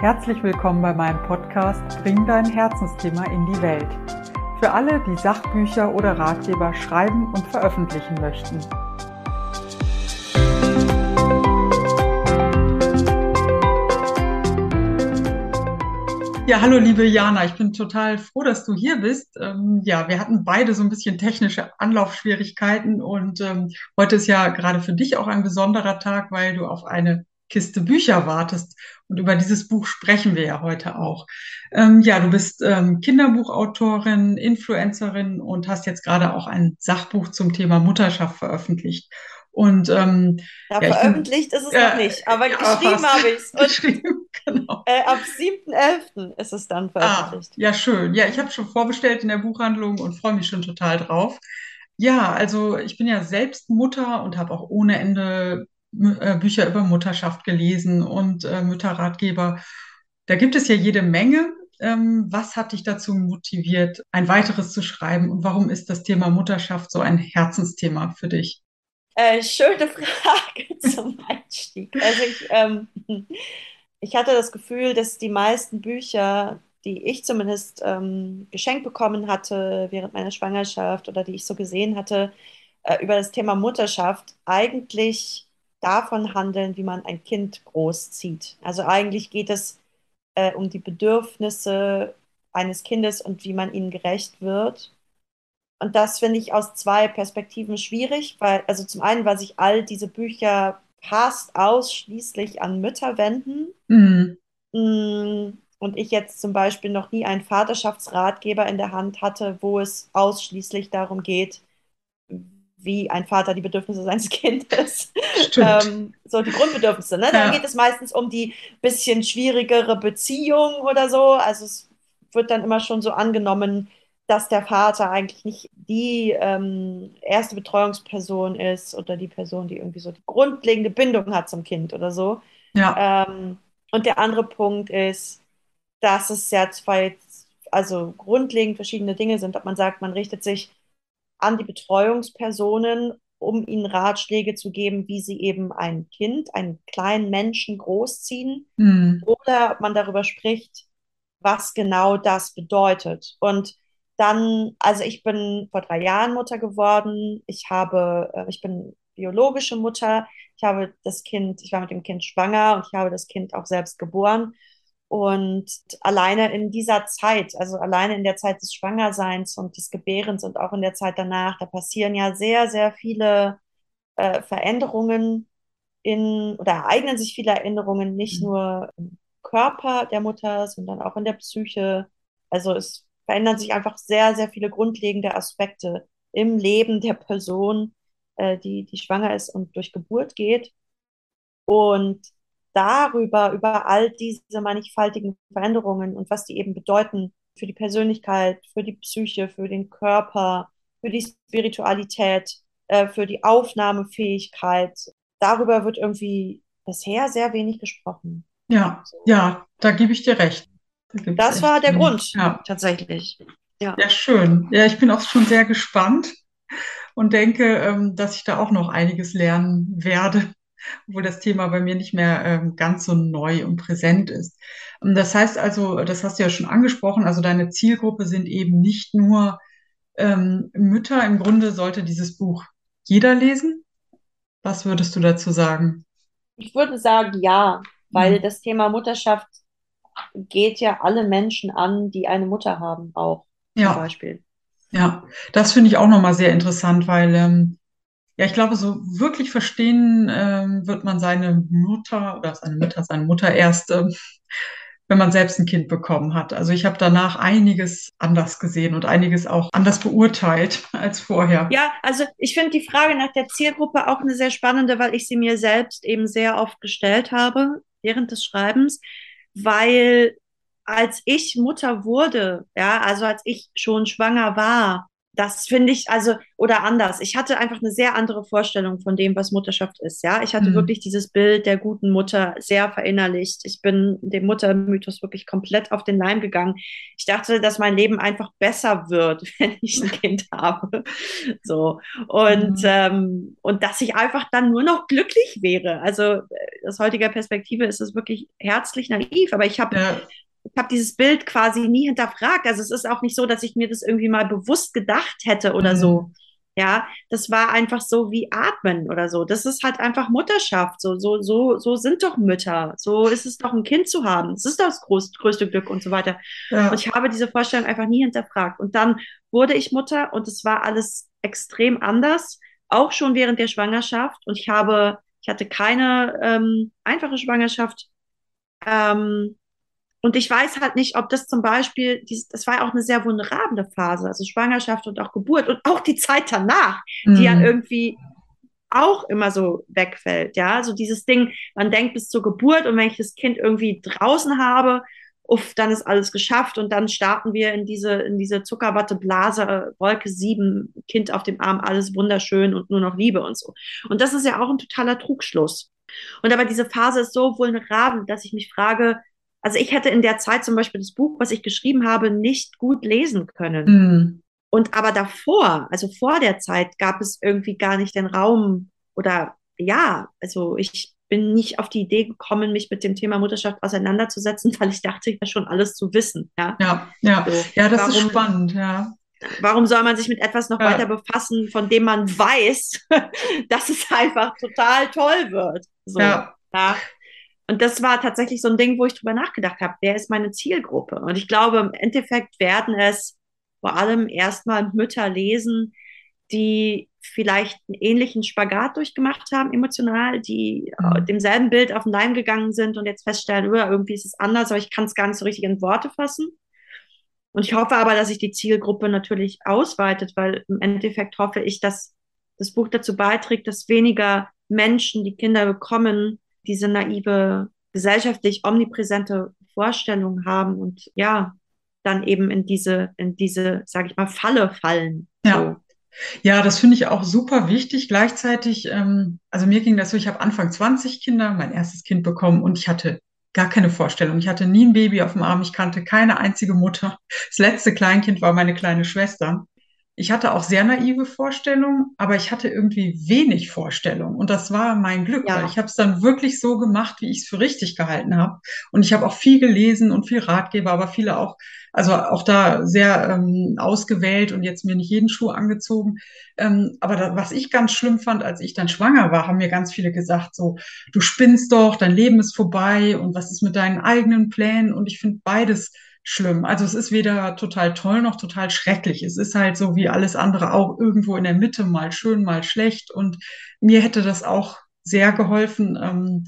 Herzlich willkommen bei meinem Podcast Bring dein Herzensthema in die Welt. Für alle, die Sachbücher oder Ratgeber schreiben und veröffentlichen möchten. Ja, hallo liebe Jana, ich bin total froh, dass du hier bist. Ähm, ja, wir hatten beide so ein bisschen technische Anlaufschwierigkeiten und ähm, heute ist ja gerade für dich auch ein besonderer Tag, weil du auf eine Kiste Bücher wartest. Und über dieses Buch sprechen wir ja heute auch. Ähm, ja, du bist ähm, Kinderbuchautorin, Influencerin und hast jetzt gerade auch ein Sachbuch zum Thema Mutterschaft veröffentlicht. Und ähm, ja, ja veröffentlicht bin, ist es äh, noch nicht, aber ja, geschrieben habe ich es. Geschrieben, genau. Äh, ab 7.11. ist es dann ah, veröffentlicht. Ah, ja, schön. Ja, ich habe schon vorbestellt in der Buchhandlung und freue mich schon total drauf. Ja, also ich bin ja selbst Mutter und habe auch ohne Ende Bücher über Mutterschaft gelesen und äh, Mütterratgeber. Da gibt es ja jede Menge. Ähm, was hat dich dazu motiviert, ein weiteres zu schreiben und warum ist das Thema Mutterschaft so ein Herzensthema für dich? Äh, schöne Frage zum Einstieg. Also ich, ähm, ich hatte das Gefühl, dass die meisten Bücher, die ich zumindest ähm, geschenkt bekommen hatte während meiner Schwangerschaft oder die ich so gesehen hatte, äh, über das Thema Mutterschaft eigentlich davon handeln, wie man ein Kind großzieht. Also eigentlich geht es äh, um die Bedürfnisse eines Kindes und wie man ihnen gerecht wird. Und das finde ich aus zwei Perspektiven schwierig, weil, also zum einen, weil sich all diese Bücher fast ausschließlich an Mütter wenden. Mhm. Mm, und ich jetzt zum Beispiel noch nie einen Vaterschaftsratgeber in der Hand hatte, wo es ausschließlich darum geht, wie ein Vater die Bedürfnisse seines Kindes, ähm, so die Grundbedürfnisse. Ne? Ja. geht es meistens um die bisschen schwierigere Beziehung oder so. Also es wird dann immer schon so angenommen, dass der Vater eigentlich nicht die ähm, erste Betreuungsperson ist oder die Person, die irgendwie so die grundlegende Bindung hat zum Kind oder so. Ja. Ähm, und der andere Punkt ist, dass es ja zwei, also grundlegend verschiedene Dinge sind, ob man sagt, man richtet sich an die Betreuungspersonen, um ihnen Ratschläge zu geben, wie sie eben ein Kind, einen kleinen Menschen großziehen. Mhm. Oder ob man darüber spricht, was genau das bedeutet. Und dann, also ich bin vor drei Jahren Mutter geworden. Ich habe, äh, ich bin biologische Mutter. Ich habe das Kind, ich war mit dem Kind schwanger und ich habe das Kind auch selbst geboren. Und alleine in dieser Zeit, also alleine in der Zeit des Schwangerseins und des Gebärens und auch in der Zeit danach, da passieren ja sehr, sehr viele äh, Veränderungen in oder ereignen sich viele Erinnerungen, nicht mhm. nur im Körper der Mutter, sondern auch in der Psyche. Also es verändern sich einfach sehr, sehr viele grundlegende Aspekte im Leben der Person, äh, die, die schwanger ist und durch Geburt geht. Und darüber, über all diese mannigfaltigen Veränderungen und was die eben bedeuten für die Persönlichkeit, für die Psyche, für den Körper, für die Spiritualität, äh, für die Aufnahmefähigkeit. Darüber wird irgendwie bisher sehr wenig gesprochen. Ja, ja, da gebe ich dir recht. Da das war der Grund, ja. tatsächlich. Ja. ja, schön. Ja, ich bin auch schon sehr gespannt und denke, ähm, dass ich da auch noch einiges lernen werde obwohl das Thema bei mir nicht mehr ähm, ganz so neu und präsent ist. Ähm, das heißt also, das hast du ja schon angesprochen, also deine Zielgruppe sind eben nicht nur ähm, Mütter. Im Grunde sollte dieses Buch jeder lesen. Was würdest du dazu sagen? Ich würde sagen, ja, weil mhm. das Thema Mutterschaft geht ja alle Menschen an, die eine Mutter haben, auch ja. zum Beispiel. Ja, das finde ich auch nochmal sehr interessant, weil ähm, ja, ich glaube, so wirklich verstehen ähm, wird man seine Mutter oder seine Mutter, seine Mutter erst, ähm, wenn man selbst ein Kind bekommen hat. Also ich habe danach einiges anders gesehen und einiges auch anders beurteilt als vorher. Ja, also ich finde die Frage nach der Zielgruppe auch eine sehr spannende, weil ich sie mir selbst eben sehr oft gestellt habe während des Schreibens, weil als ich Mutter wurde, ja, also als ich schon schwanger war, das finde ich, also, oder anders. Ich hatte einfach eine sehr andere Vorstellung von dem, was Mutterschaft ist. Ja, ich hatte Mhm. wirklich dieses Bild der guten Mutter sehr verinnerlicht. Ich bin dem Muttermythos wirklich komplett auf den Leim gegangen. Ich dachte, dass mein Leben einfach besser wird, wenn ich ein Kind habe. So. Und, Mhm. ähm, und dass ich einfach dann nur noch glücklich wäre. Also, äh, aus heutiger Perspektive ist es wirklich herzlich naiv, aber ich habe Ja, ich habe dieses Bild quasi nie hinterfragt. Also es ist auch nicht so, dass ich mir das irgendwie mal bewusst gedacht hätte oder mhm. so. Ja, das war einfach so wie Atmen oder so. Das ist halt einfach Mutterschaft. So, so, so, so sind doch Mütter. So ist es doch, ein Kind zu haben. Das ist das groß, größte Glück und so weiter. Und Ja. ich habe diese Vorstellung einfach nie hinterfragt. Und dann wurde ich Mutter und es war alles extrem anders, auch schon während der Schwangerschaft. Und ich habe, ich hatte keine ähm, einfache Schwangerschaft. Ähm, und ich weiß halt nicht, ob das zum Beispiel, das war ja auch eine sehr vulnerable Phase, also Schwangerschaft und auch Geburt und auch die Zeit danach, die ja Mhm. irgendwie auch immer so wegfällt. Ja, also dieses Ding, man denkt bis zur Geburt und wenn ich das Kind irgendwie draußen habe, uff, dann ist alles geschafft und dann starten wir in diese, in diese Zuckerwatteblase, Wolke sieben, Kind auf dem Arm, alles wunderschön und nur noch Liebe und so. Und das ist ja auch ein totaler Trugschluss. Und aber diese Phase ist so vulnerabel, dass ich mich frage, also ich hätte in der Zeit zum Beispiel das Buch, was ich geschrieben habe, nicht gut lesen können. Mhm. Und aber davor, also vor der Zeit, gab es irgendwie gar nicht den Raum oder ja, also ich bin nicht auf die Idee gekommen, mich mit dem Thema Mutterschaft auseinanderzusetzen, weil ich dachte, ja schon alles zu wissen. Ja, Ja, ja, so. ja, das ist Warum, spannend, ja. warum soll man sich mit etwas noch weiter Ja, befassen, von dem man weiß, dass es einfach total toll wird? So, ja, ja. Und das war tatsächlich so ein Ding, wo ich drüber nachgedacht habe, wer ist meine Zielgruppe? Und ich glaube, im Endeffekt werden es vor allem erstmal Mütter lesen, die vielleicht einen ähnlichen Spagat durchgemacht haben, emotional, die äh, mhm. demselben Bild auf den Leim gegangen sind und jetzt feststellen, "Uah, irgendwie ist es anders, aber ich kann es gar nicht so richtig in Worte fassen. Und ich hoffe aber, dass sich die Zielgruppe natürlich ausweitet, weil im Endeffekt hoffe ich, dass das Buch dazu beiträgt, dass weniger Menschen, die Kinder bekommen, diese naive, gesellschaftlich omnipräsente Vorstellung haben und ja, dann eben in diese, in diese, sage ich mal, Falle fallen. ja. So. Ja, das finde ich auch super wichtig. Gleichzeitig, ähm, also mir ging das so, ich habe Anfang 20 Kinder, mein erstes Kind bekommen und ich hatte gar keine Vorstellung. Ich hatte nie ein Baby auf dem Arm, ich kannte keine einzige Mutter. Das letzte Kleinkind war meine kleine Schwester. Ich hatte auch sehr naive Vorstellungen, aber ich hatte irgendwie wenig Vorstellung. Und das war mein Glück, weil ich Ja, habe es dann wirklich so gemacht, wie ich es für richtig gehalten habe. Und ich habe auch viel gelesen und viel Ratgeber, aber viele auch, also auch da sehr ähm, ausgewählt und jetzt mir nicht jeden Schuh angezogen. Ähm, aber da, was ich ganz schlimm fand, als ich dann schwanger war, haben mir ganz viele gesagt, so, du spinnst doch, dein Leben ist vorbei und was ist mit deinen eigenen Plänen? Und ich finde beides schlimm. Also es ist weder total toll noch total schrecklich. Es ist halt so wie alles andere auch irgendwo in der Mitte, mal schön, mal schlecht. Und mir hätte das auch sehr geholfen, ähm,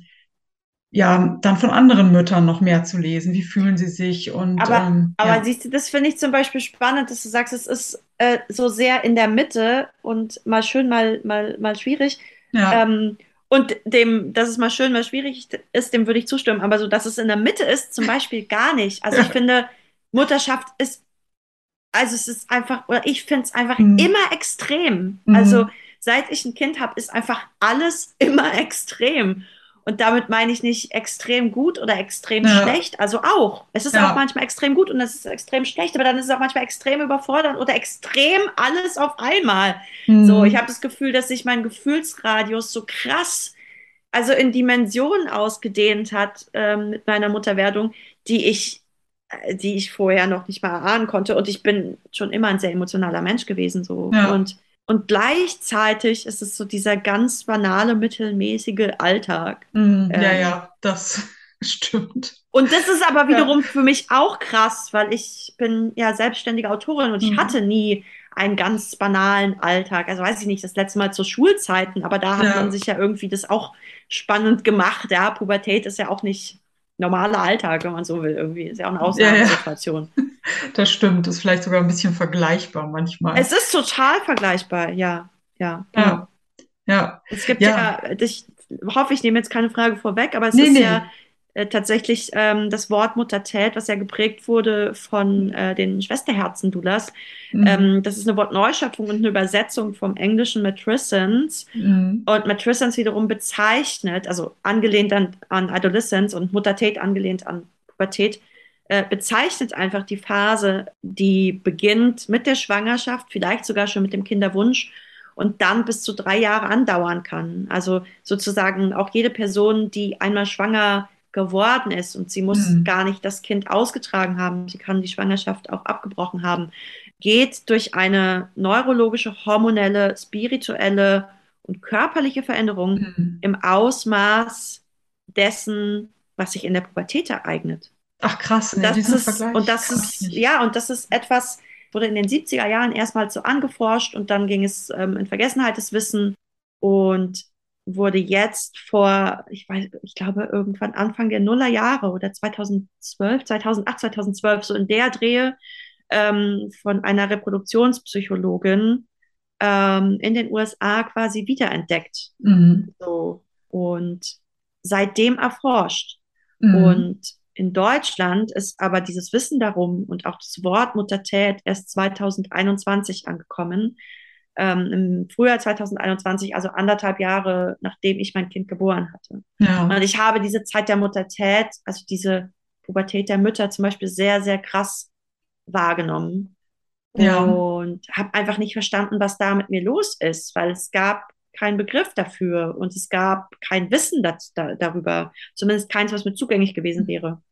ja, dann von anderen Müttern noch mehr zu lesen. Wie fühlen sie sich? Und aber, ähm, aber ja, siehst du, das finde ich zum Beispiel spannend, dass du sagst, es ist äh, so sehr in der Mitte und mal schön, mal, mal, mal schwierig. ja, Ähm, und dem, dass es mal schön, mal schwierig ist, dem würde ich zustimmen. Aber so, dass es in der Mitte ist, zum Beispiel gar nicht. Also ich finde, Mutterschaft ist, also es ist einfach, oder ich finde es einfach mm, immer extrem. Also mm, seit ich ein Kind habe, ist einfach alles immer extrem. Und damit meine ich nicht extrem gut oder extrem ja, schlecht. Also auch. Es ist auch ja, manchmal extrem gut und es ist extrem schlecht, aber dann ist es auch manchmal extrem überfordernd oder extrem alles auf einmal. So, ich habe das Gefühl, dass sich mein Gefühlsradius so krass, also in Dimensionen ausgedehnt hat ähm, mit meiner Mutterwerdung, die ich, äh, die ich vorher noch nicht mal erahnen konnte. Und ich bin schon immer ein sehr emotionaler Mensch gewesen. So. ja, Und, und gleichzeitig ist es so dieser ganz banale, mittelmäßige Alltag. mm, ja, Ähm, ja, das stimmt. und das ist aber Ja, wiederum für mich auch krass, weil ich bin ja selbstständige Autorin und ich mm, hatte nie einen ganz banalen Alltag. Also weiß ich nicht, das letzte Mal zu Schulzeiten, aber da hat man ja, sich ja irgendwie das auch spannend gemacht. Ja, Pubertät ist ja auch nicht normaler Alltag, wenn man so will, irgendwie. Ist ja auch eine ja, ja, Ausnahmesituation. das stimmt. Ist vielleicht sogar ein bisschen vergleichbar Es manchmal. ist total vergleichbar, ja, ja, genau. Ja, ja, Es gibt ja. ja, ich hoffe, ich nehme jetzt keine Frage vorweg, aber es Nee, ist ja nee. Äh, tatsächlich ähm, das Wort Muttertät, was ja geprägt wurde von äh, den Schwesterherzen-Doulas. Mhm. Ähm, das ist eine Wortneuschöpfung und eine Übersetzung vom englischen Matrescence. Mhm. Und Matrescence wiederum bezeichnet, also angelehnt an, an Adolescence und Muttertät angelehnt an Pubertät, äh, bezeichnet einfach die Phase, die beginnt mit der Schwangerschaft, vielleicht sogar schon mit dem Kinderwunsch und dann bis zu drei Jahre andauern kann. Also sozusagen auch jede Person, die einmal schwanger geworden ist und sie muss Mhm. gar nicht das Kind ausgetragen haben, sie kann die Schwangerschaft auch abgebrochen haben, geht durch eine neurologische, hormonelle, spirituelle und körperliche Veränderung Mhm. im Ausmaß dessen, was sich in der Pubertät ereignet. Ach krass, Und nee, das ist, Vergleich und das ist, ja, und das ist etwas, wurde in den 70er Jahren erstmals so angeforscht und dann ging es ähm, in Vergessenheit, das Wissen und wurde jetzt vor, ich weiß, ich glaube, irgendwann Anfang der Nullerjahre oder 2012, 2008, 2012, so in der Drehe ähm, von einer Reproduktionspsychologin ähm, in den USA quasi wiederentdeckt. Mhm. So. Und seitdem erforscht. Mhm. Und in Deutschland ist aber dieses Wissen darum und auch das Wort Muttertät erst 2021 angekommen. Ähm, Im Frühjahr 2021, also anderthalb Jahre nachdem ich mein Kind geboren hatte. Ja. Und ich habe diese Zeit der Muttertät, also diese Pubertät der Mütter zum Beispiel sehr, sehr krass wahrgenommen. Ja. Und habe einfach nicht verstanden, was da mit mir los ist, weil es gab keinen Begriff dafür und es gab kein Wissen das, da, darüber, zumindest keins, was mir zugänglich gewesen wäre.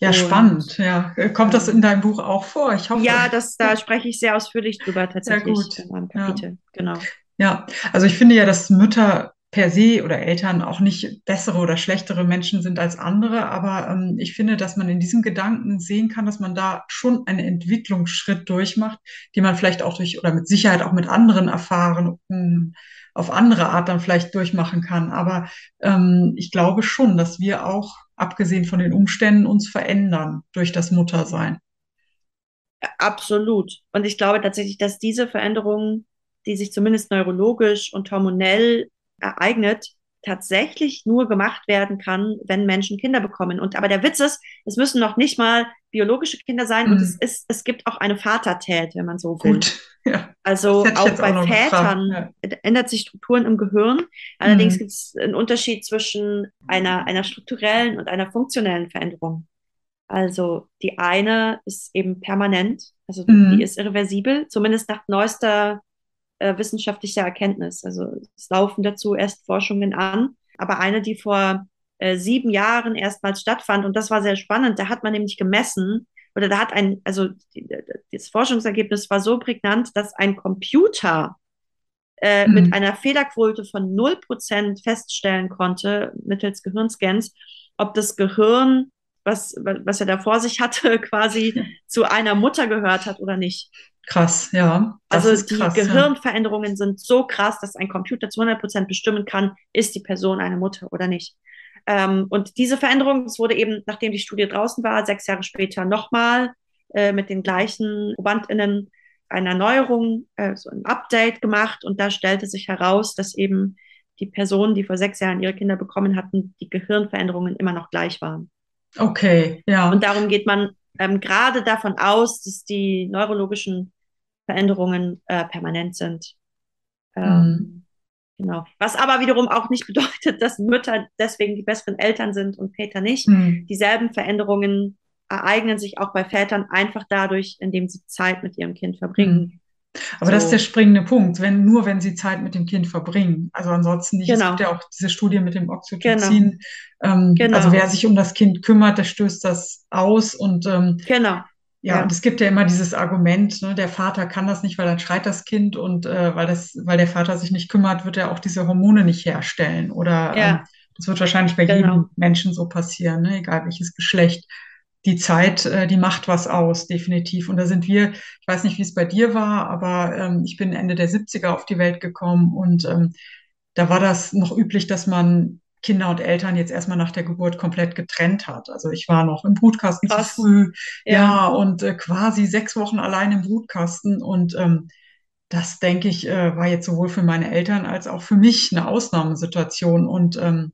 Ja, Und- spannend. Ja. Kommt das in deinem Buch auch vor? Ich hoffe. Ja, das, da spreche ich sehr ausführlich drüber tatsächlich gut. in meinem Ja. Kapitel. Genau. Ja, also ich finde ja, dass Mütter per se oder Eltern auch nicht bessere oder schlechtere Menschen sind als andere, aber ähm, ich finde, dass man in diesem Gedanken sehen kann, dass man da schon einen Entwicklungsschritt durchmacht, die man vielleicht auch durch oder mit Sicherheit auch mit anderen Erfahrungen auf andere Art dann vielleicht durchmachen kann. Aber ähm, ich glaube schon, dass wir auch, abgesehen von den Umständen, uns verändern durch das Muttersein. Absolut. Und ich glaube tatsächlich, dass diese Veränderung, die sich zumindest neurologisch und hormonell ereignet, tatsächlich nur gemacht werden kann, wenn Menschen Kinder bekommen. Und aber der Witz ist, es müssen noch nicht mal biologische Kinder sein und Mhm. es ist, es gibt auch eine Vatertät, wenn man so will. Gut, ja. Also auch auch bei gefragt, Vätern ja. ändert sich Strukturen im Gehirn. Allerdings Mhm. gibt es einen Unterschied zwischen einer, einer strukturellen und einer funktionellen Veränderung. Also die eine ist eben permanent, also Mhm. die ist irreversibel, zumindest nach neuester äh, wissenschaftlicher Erkenntnis. Also es laufen dazu erst Forschungen an, aber eine, die vor äh, sieben Jahren erstmals stattfand und das war sehr spannend. Da hat man nämlich gemessen oder da hat ein, also die, das Forschungsergebnis war so prägnant, dass ein Computer äh, Mhm. mit einer Fehlerquote von 0% feststellen konnte, mittels Gehirnscans, ob das Gehirn, was, was er da vor sich hatte, quasi zu einer Mutter gehört hat oder nicht. Krass, ja. Also die krass, ja. Gehirnveränderungen sind so krass, dass ein Computer zu 100% bestimmen kann, ist die Person eine Mutter oder nicht. Ähm, und diese Veränderung, das wurde eben, nachdem die Studie draußen war, sechs Jahre später nochmal äh, mit den gleichen ProbandInnen eine Erneuerung, äh, so ein Update gemacht und da stellte sich heraus, dass eben die Personen, die vor sechs Jahren ihre Kinder bekommen hatten, die Gehirnveränderungen immer noch gleich waren. Okay, ja. Und darum geht man ähm, gerade davon aus, dass die neurologischen Veränderungen äh, permanent sind. Ähm, Mhm. Genau. Was aber wiederum auch nicht bedeutet, dass Mütter deswegen die besseren Eltern sind und Väter nicht. Hm. Dieselben Veränderungen ereignen sich auch bei Vätern einfach dadurch, indem sie Zeit mit ihrem Kind verbringen. Hm. Aber das ist So. der springende Punkt, wenn, nur wenn sie Zeit mit dem Kind verbringen. Also ansonsten nicht. Es Genau. gibt ja auch diese Studie mit dem Oxytocin. Ähm, Genau. Also wer sich um das Kind kümmert, der stößt das aus. Und ähm, Genau. Ja, Ja. und es gibt ja immer dieses Argument, ne, der Vater kann das nicht, weil dann schreit das Kind und äh, weil das, weil der Vater sich nicht kümmert, wird er auch diese Hormone nicht herstellen. Oder Ja. ähm, das wird wahrscheinlich bei Genau. jedem Menschen so passieren, ne, egal welches Geschlecht. Die Zeit, äh, die macht was aus, definitiv. Und da sind wir, ich weiß nicht, wie es bei dir war, aber ähm, ich bin Ende der 70er auf die Welt gekommen und ähm, da war das noch üblich, dass man Kinder und Eltern jetzt erstmal nach der Geburt komplett getrennt hat. Also ich war noch im Brutkasten Krass. zu früh, Ja. ja, und äh, quasi sechs Wochen allein im Brutkasten. Und ähm, das, denke ich, äh, war jetzt sowohl für meine Eltern als auch für mich eine Ausnahmesituation. Und ähm,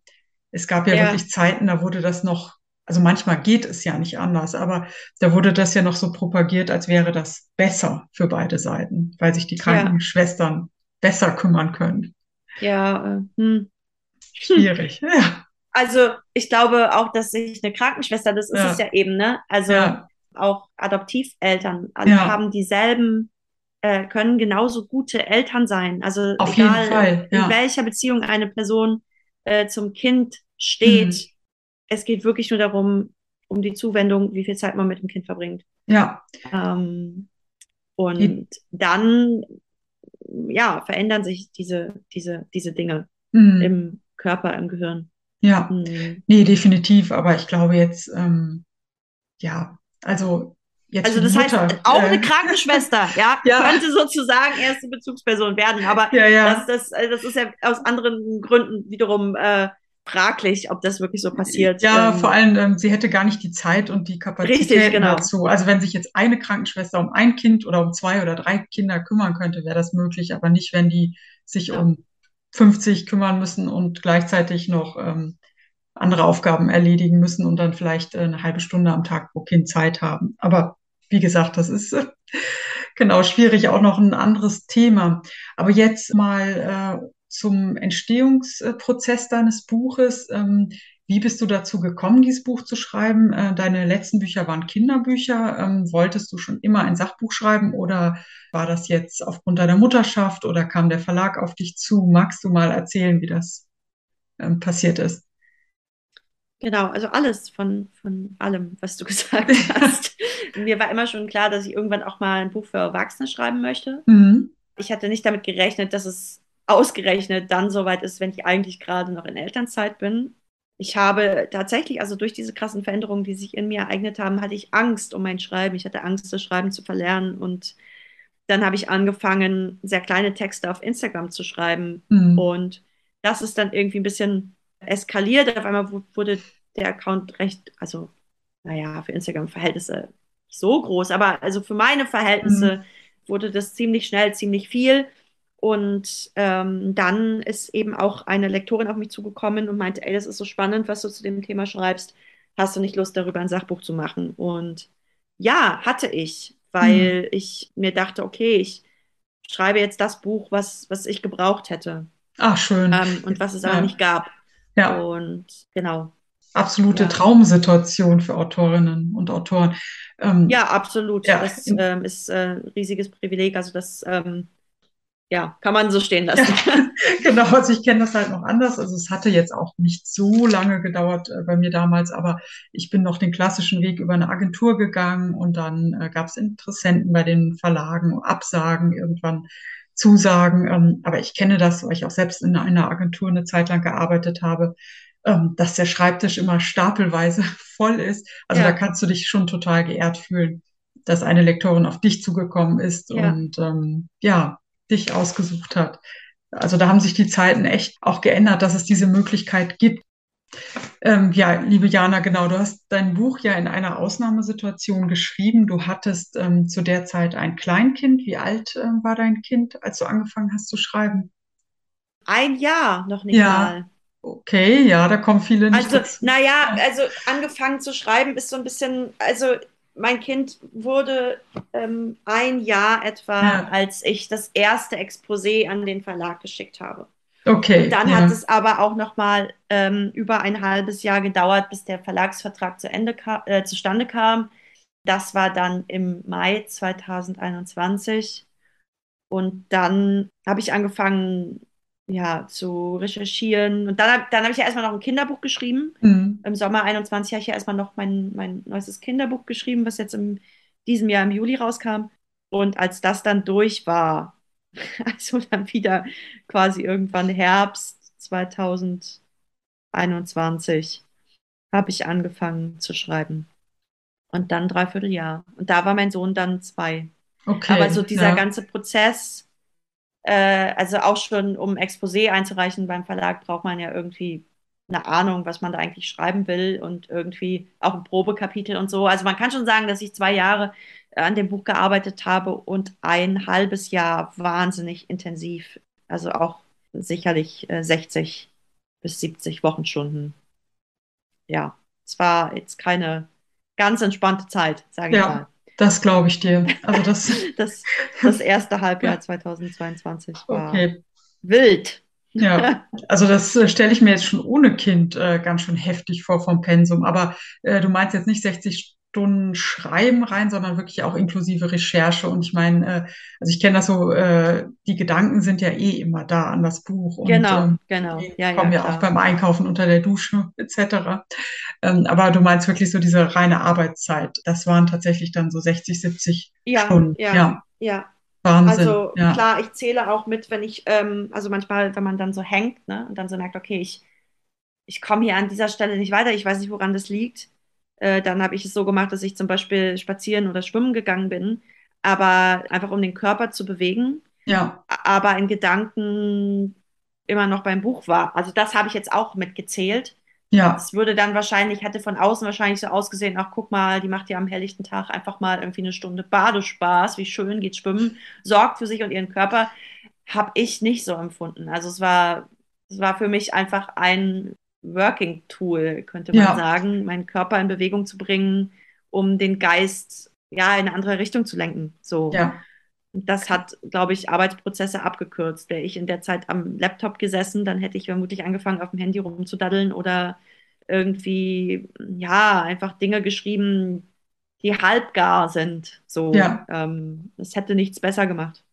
es gab ja, Ja, wirklich Zeiten, da wurde das noch, also manchmal geht es ja nicht anders, aber da wurde das ja noch so propagiert, als wäre das besser für beide Seiten, weil sich die ja, Krankenschwestern besser kümmern können. ja. Äh, hm. Hm. Schwierig. Ja, Also ich glaube auch, dass sich eine Krankenschwester, das ist es ja, ja eben, ne? Also ja, auch Adoptiveltern alle ja, haben dieselben, äh, können genauso gute Eltern sein. Also auf jeden egal in Ja. welcher Beziehung eine Person äh, zum Kind Hm. steht, es geht wirklich nur darum, um die Zuwendung, wie viel Zeit man mit dem Kind verbringt. Ja, Ähm, die, und dann, ja, verändern sich diese, diese, diese Dinge hm. im Körper, im Gehirn. Ja, Hm. nee, definitiv. Aber ich glaube jetzt, ähm, ja, also jetzt Also das heißt, Mutter, auch eine äh, Krankenschwester, ja, ja, könnte sozusagen erste Bezugsperson werden. Aber ja, das, ja. das, äh, das ist ja aus anderen Gründen wiederum äh, fraglich, ob das wirklich so passiert. Ja, vor Ähm, allem, ähm, sie hätte gar nicht die Zeit und die richtig, Kapazitäten genau. dazu. Also wenn sich jetzt eine Krankenschwester um ein Kind oder um zwei oder drei Kinder kümmern könnte, wäre das möglich, aber nicht, wenn die sich Ja, um 50 kümmern müssen und gleichzeitig noch ähm, andere Aufgaben erledigen müssen und dann vielleicht äh, eine halbe Stunde am Tag pro Kind Zeit haben. Aber wie gesagt, das ist äh, genau schwierig, auch noch ein anderes Thema. Aber jetzt mal äh, zum Entstehungsprozess deines Buches. Ähm, wie bist du dazu gekommen, dieses Buch zu schreiben? Äh, deine letzten Bücher waren Kinderbücher. Ähm, wolltest du schon immer ein Sachbuch schreiben oder war das jetzt aufgrund deiner Mutterschaft oder kam der Verlag auf dich zu? Magst du mal erzählen, wie das ähm, passiert ist? genau. Also alles von, von allem, was du gesagt hast. Mir war immer schon klar, dass ich irgendwann auch mal ein Buch für Erwachsene schreiben möchte. Mhm. Ich hatte nicht damit gerechnet, dass es ausgerechnet dann soweit ist, wenn ich eigentlich gerade noch in Elternzeit bin. Ich habe tatsächlich, also durch diese krassen Veränderungen, die sich in mir ereignet haben, hatte ich Angst um mein Schreiben. Ich hatte Angst, das Schreiben zu verlernen. Und dann habe ich angefangen, sehr kleine Texte auf Instagram zu schreiben. Mhm. Und das ist dann irgendwie ein bisschen eskaliert. Auf einmal wurde der Account recht, also, naja, für Instagram-Verhältnisse nicht so groß, aber also für meine Mhm. Verhältnisse wurde das ziemlich schnell, ziemlich viel. Und ähm, dann ist eben auch eine Lektorin auf mich zugekommen und meinte, ey, das ist so spannend, was du zu dem Thema schreibst. Hast du nicht Lust, darüber ein Sachbuch zu machen? Und ja, hatte ich, Mhm. weil ich mir dachte, okay, ich schreibe jetzt das Buch, was, was ich gebraucht hätte Ach, schön. ähm, und was es aber Ja, nicht gab. ja, Und genau, absolute ja. Traumsituation für Autorinnen und Autoren. Ähm, Ja, absolut. ja, Das ähm, ist äh, ein riesiges Privileg. Also das, ähm, ja, kann man so stehen Ja, lassen. genau. Also ich kenne das halt noch anders. Also es hatte jetzt auch nicht so lange gedauert äh, bei mir damals, aber ich bin noch den klassischen Weg über eine Agentur gegangen und dann äh, gab es Interessenten bei den Verlagen, Absagen, irgendwann Zusagen. Ähm, aber ich kenne das, weil ich auch selbst in einer Agentur eine Zeit lang gearbeitet habe, ähm, dass der Schreibtisch immer stapelweise voll ist. Also da Ja, kannst du dich schon total geehrt fühlen, dass eine Lektorin auf dich zugekommen ist ja. und ähm, ja, dich ausgesucht hat. Also da haben sich die Zeiten echt auch geändert, dass es diese Möglichkeit gibt. Ähm, ja, liebe Jana, genau, du hast dein Buch ja in einer Ausnahmesituation geschrieben. Du hattest ähm, zu der Zeit ein Kleinkind. Wie alt ähm, war dein Kind, als du angefangen hast zu schreiben? Ein Jahr noch nicht Ja, mal. okay, ja, da kommen viele nicht Also, dazu. naja, Ja, also angefangen zu schreiben ist so ein bisschen, also mein Kind wurde ähm, ein Jahr etwa, ja, als ich das erste Exposé an den Verlag geschickt habe. Und okay, dann hat ja, es aber auch noch mal ähm, über ein halbes Jahr gedauert, bis der Verlagsvertrag zu Ende ka äh, zustande kam. Das war dann im Mai 2021. Und dann habe ich angefangen, ja, zu recherchieren. Und dann, dann habe ich ja erstmal noch ein Kinderbuch geschrieben. hm, Im Sommer 21 habe ich ja erstmal noch mein, mein neuestes Kinderbuch geschrieben, was jetzt in diesem Jahr im Juli rauskam. Und als das dann durch war, also dann wieder quasi irgendwann Herbst 2021, habe ich angefangen zu schreiben. Und dann dreiviertel Jahr. Und da war mein Sohn dann zwei. Aber so okay, dieser ja, ganze Prozess, also auch schon, um Exposé einzureichen beim Verlag, braucht man ja irgendwie eine Ahnung, was man da eigentlich schreiben will und irgendwie auch ein Probekapitel und so. Also man kann schon sagen, dass ich zwei Jahre an dem Buch gearbeitet habe und ein halbes Jahr wahnsinnig intensiv. Also auch sicherlich äh, 60 bis 70 Wochenstunden. ja, es war jetzt keine ganz entspannte Zeit, sage ich Ja, mal. Das glaube ich dir. Also das, Das, das erste Halbjahr ja, 2022 war okay. wild. Ja, also das äh, stelle ich mir jetzt schon ohne Kind äh, ganz schön heftig vor vom Pensum. Aber äh, du meinst jetzt nicht 60 Stunden Schreiben rein, sondern wirklich auch inklusive Recherche. Und ich meine, äh, also ich kenne das so, äh, die Gedanken sind ja eh immer da an das Buch und Genau, ähm, genau. die Ja, ja, kommen ja auch klar. beim Einkaufen unter der Dusche etc. Ähm, aber du meinst wirklich so diese reine Arbeitszeit. Das waren tatsächlich dann so 60, 70 Ja, Stunden. ja, Ja, ja. Wahnsinn. Also Ja, klar, ich zähle auch mit, wenn ich, ähm, also manchmal, wenn man dann so hängt, ne, und dann so merkt, okay, ich, ich komme hier an dieser Stelle nicht weiter, ich weiß nicht, woran das liegt. Äh, dann habe ich es so gemacht, dass ich zum Beispiel spazieren oder schwimmen gegangen bin, aber einfach um den Körper zu bewegen, ja, aber in Gedanken immer noch beim Buch war. Also das habe ich jetzt auch mitgezählt. ja, Es würde dann wahrscheinlich, hätte von außen wahrscheinlich so ausgesehen, ach guck mal, die macht ja am helllichten Tag einfach mal irgendwie eine Stunde Badespaß, wie schön, geht schwimmen, sorgt für sich und ihren Körper. Habe ich nicht so empfunden. Also es war, es war für mich einfach ein Working Tool, könnte man ja, sagen, meinen Körper in Bewegung zu bringen, um den Geist ja in eine andere Richtung zu lenken. So. ja. Und das hat, glaube ich, Arbeitsprozesse abgekürzt. Wäre ich in der Zeit am Laptop gesessen, dann hätte ich vermutlich angefangen, auf dem Handy rumzudaddeln oder irgendwie, ja, einfach Dinge geschrieben, die halbgar sind. So, Ja, ähm, es hätte nichts besser gemacht.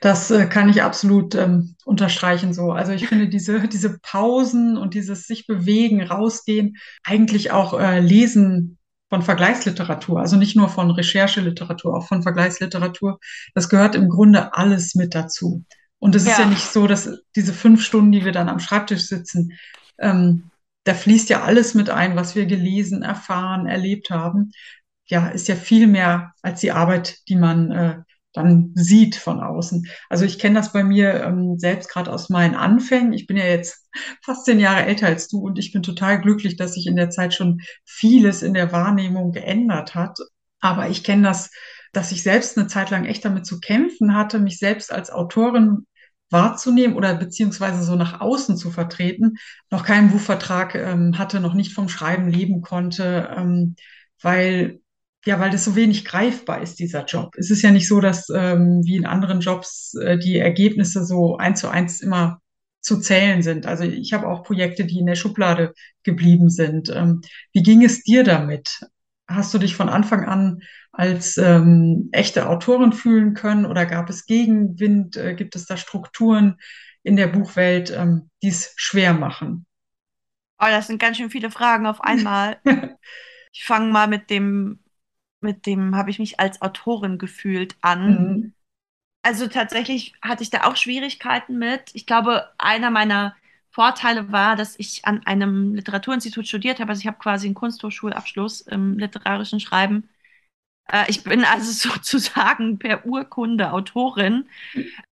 Das äh, kann ich absolut ähm, unterstreichen so. Also ich finde diese, diese Pausen und dieses sich bewegen, rausgehen, eigentlich auch äh, Lesen von Vergleichsliteratur, also nicht nur von Rechercheliteratur, auch von Vergleichsliteratur, das gehört im Grunde alles mit dazu. Und es ist ja Ja, nicht so, dass diese fünf Stunden, die wir dann am Schreibtisch sitzen, ähm, da fließt ja alles mit ein, was wir gelesen, erfahren, erlebt haben ja, ist ja viel mehr als die Arbeit, die man äh, dann sieht von außen. Also ich kenne das bei mir ähm, selbst gerade aus meinen Anfängen. Ich bin ja jetzt fast zehn Jahre älter als du und ich bin total glücklich, dass sich in der Zeit schon vieles in der Wahrnehmung geändert hat. Aber ich kenne das, dass ich selbst eine Zeit lang echt damit zu kämpfen hatte, mich selbst als Autorin wahrzunehmen oder beziehungsweise so nach außen zu vertreten, noch keinen Buchvertrag ähm, hatte, noch nicht vom Schreiben leben konnte, ähm, weil ja, weil das so wenig greifbar ist, dieser Job. Es ist ja nicht so, dass ähm, wie in anderen Jobs äh, die Ergebnisse so eins zu eins immer zu zählen sind. Also ich habe auch Projekte, die in der Schublade geblieben sind. Ähm, wie ging es dir damit? Hast du dich von Anfang an als ähm, echte Autorin fühlen können oder gab es Gegenwind? Äh, gibt es da Strukturen in der Buchwelt, ähm, die es schwer machen? oh, das sind ganz schön viele Fragen auf einmal. Ich fange mal mit dem, mit dem, habe ich mich als Autorin gefühlt an. Mhm. Also tatsächlich hatte ich da auch Schwierigkeiten mit. Ich glaube, einer meiner Vorteile war, dass ich an einem Literaturinstitut studiert habe. Also ich habe quasi einen Kunsthochschulabschluss im literarischen Schreiben. Äh, ich bin also sozusagen per Urkunde Autorin,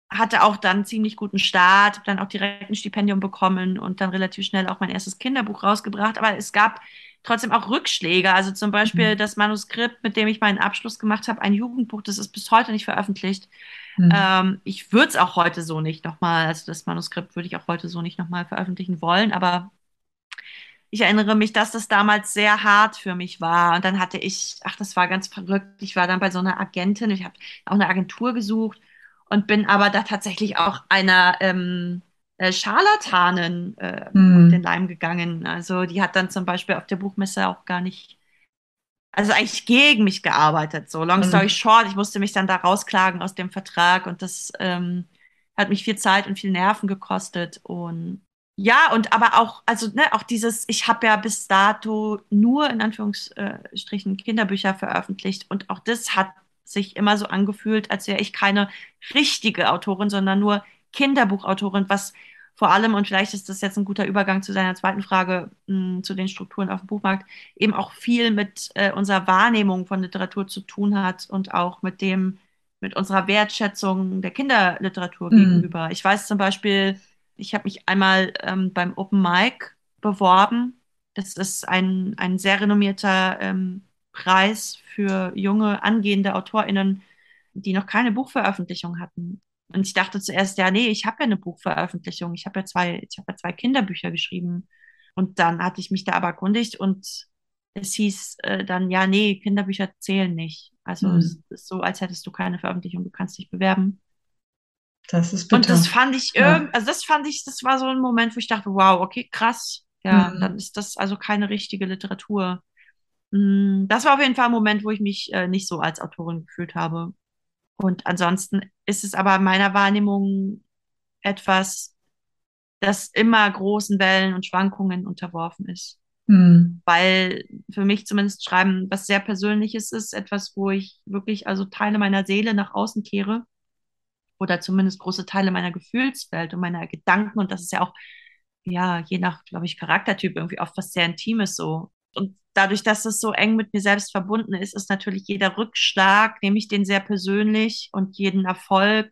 hatte auch dann einen ziemlich guten Start, habe dann auch direkt ein Stipendium bekommen und dann relativ schnell auch mein erstes Kinderbuch rausgebracht. Aber es gab trotzdem auch Rückschläge. Also zum Beispiel das Manuskript, mit dem ich meinen Abschluss gemacht habe, ein Jugendbuch, das ist bis heute nicht veröffentlicht. Mhm. Ähm, ich würde es auch heute so nicht nochmal, also das Manuskript würde ich auch heute so nicht nochmal veröffentlichen wollen, aber ich erinnere mich, dass das damals sehr hart für mich war. Und dann hatte ich, ach, das war ganz verrückt. Ich war dann bei so einer Agentin, ich habe auch eine Agentur gesucht und bin aber da tatsächlich auch einer ähm, äh, Scharlatanin äh, auf den. Leim gegangen. Also die hat dann zum Beispiel auf der Buchmesse auch gar nicht also eigentlich gegen mich gearbeitet. So, long story Mhm. short, ich musste mich dann da rausklagen aus dem Vertrag und das ähm, hat mich viel Zeit und viel Nerven gekostet. Und ja, und aber auch, also ne, auch dieses, ich habe ja bis dato nur in Anführungsstrichen Kinderbücher veröffentlicht und auch das hat sich immer so angefühlt, als wäre ich keine richtige Autorin, sondern nur Kinderbuchautorin, was vor allem, und vielleicht ist das jetzt ein guter Übergang zu seiner zweiten Frage, mh, zu den Strukturen auf dem Buchmarkt, eben auch viel mit äh, unserer Wahrnehmung von Literatur zu tun hat und auch mit dem, mit unserer Wertschätzung der Kinderliteratur Mhm. gegenüber. Ich weiß zum Beispiel, ich habe mich einmal ähm, beim Open Mic beworben. Das ist ein, ein sehr renommierter ähm, Preis für junge angehende AutorInnen, die noch keine Buchveröffentlichung hatten. Und ich dachte zuerst, ja, nee, ich habe ja eine Buchveröffentlichung. Ich habe ja zwei, ich habe ja zwei Kinderbücher geschrieben. und dann hatte ich mich da aber erkundigt und es hieß äh, dann, ja, nee, Kinderbücher zählen nicht. Also Hm. es ist so, als hättest du keine Veröffentlichung, du kannst dich bewerben. Das ist Und das bitter. fand ich Ja. also das fand ich, das war so ein Moment, wo ich dachte, wow, okay, krass. Ja, Hm. dann ist das also keine richtige Literatur. Mm, Das war auf jeden Fall ein Moment, wo ich mich äh, nicht so als Autorin gefühlt habe. Und ansonsten ist es aber in meiner Wahrnehmung etwas, das immer großen Wellen und Schwankungen unterworfen ist. Hm. Weil für mich zumindest Schreiben was sehr Persönliches ist, etwas, wo ich wirklich also Teile meiner Seele nach außen kehre oder zumindest große Teile meiner Gefühlswelt und meiner Gedanken. Und das ist ja auch, ja, je nach, glaube ich, Charaktertyp irgendwie oft was sehr Intimes so. Und dadurch, dass es so eng mit mir selbst verbunden ist, ist natürlich jeder Rückschlag, nehme ich den sehr persönlich und jeden Erfolg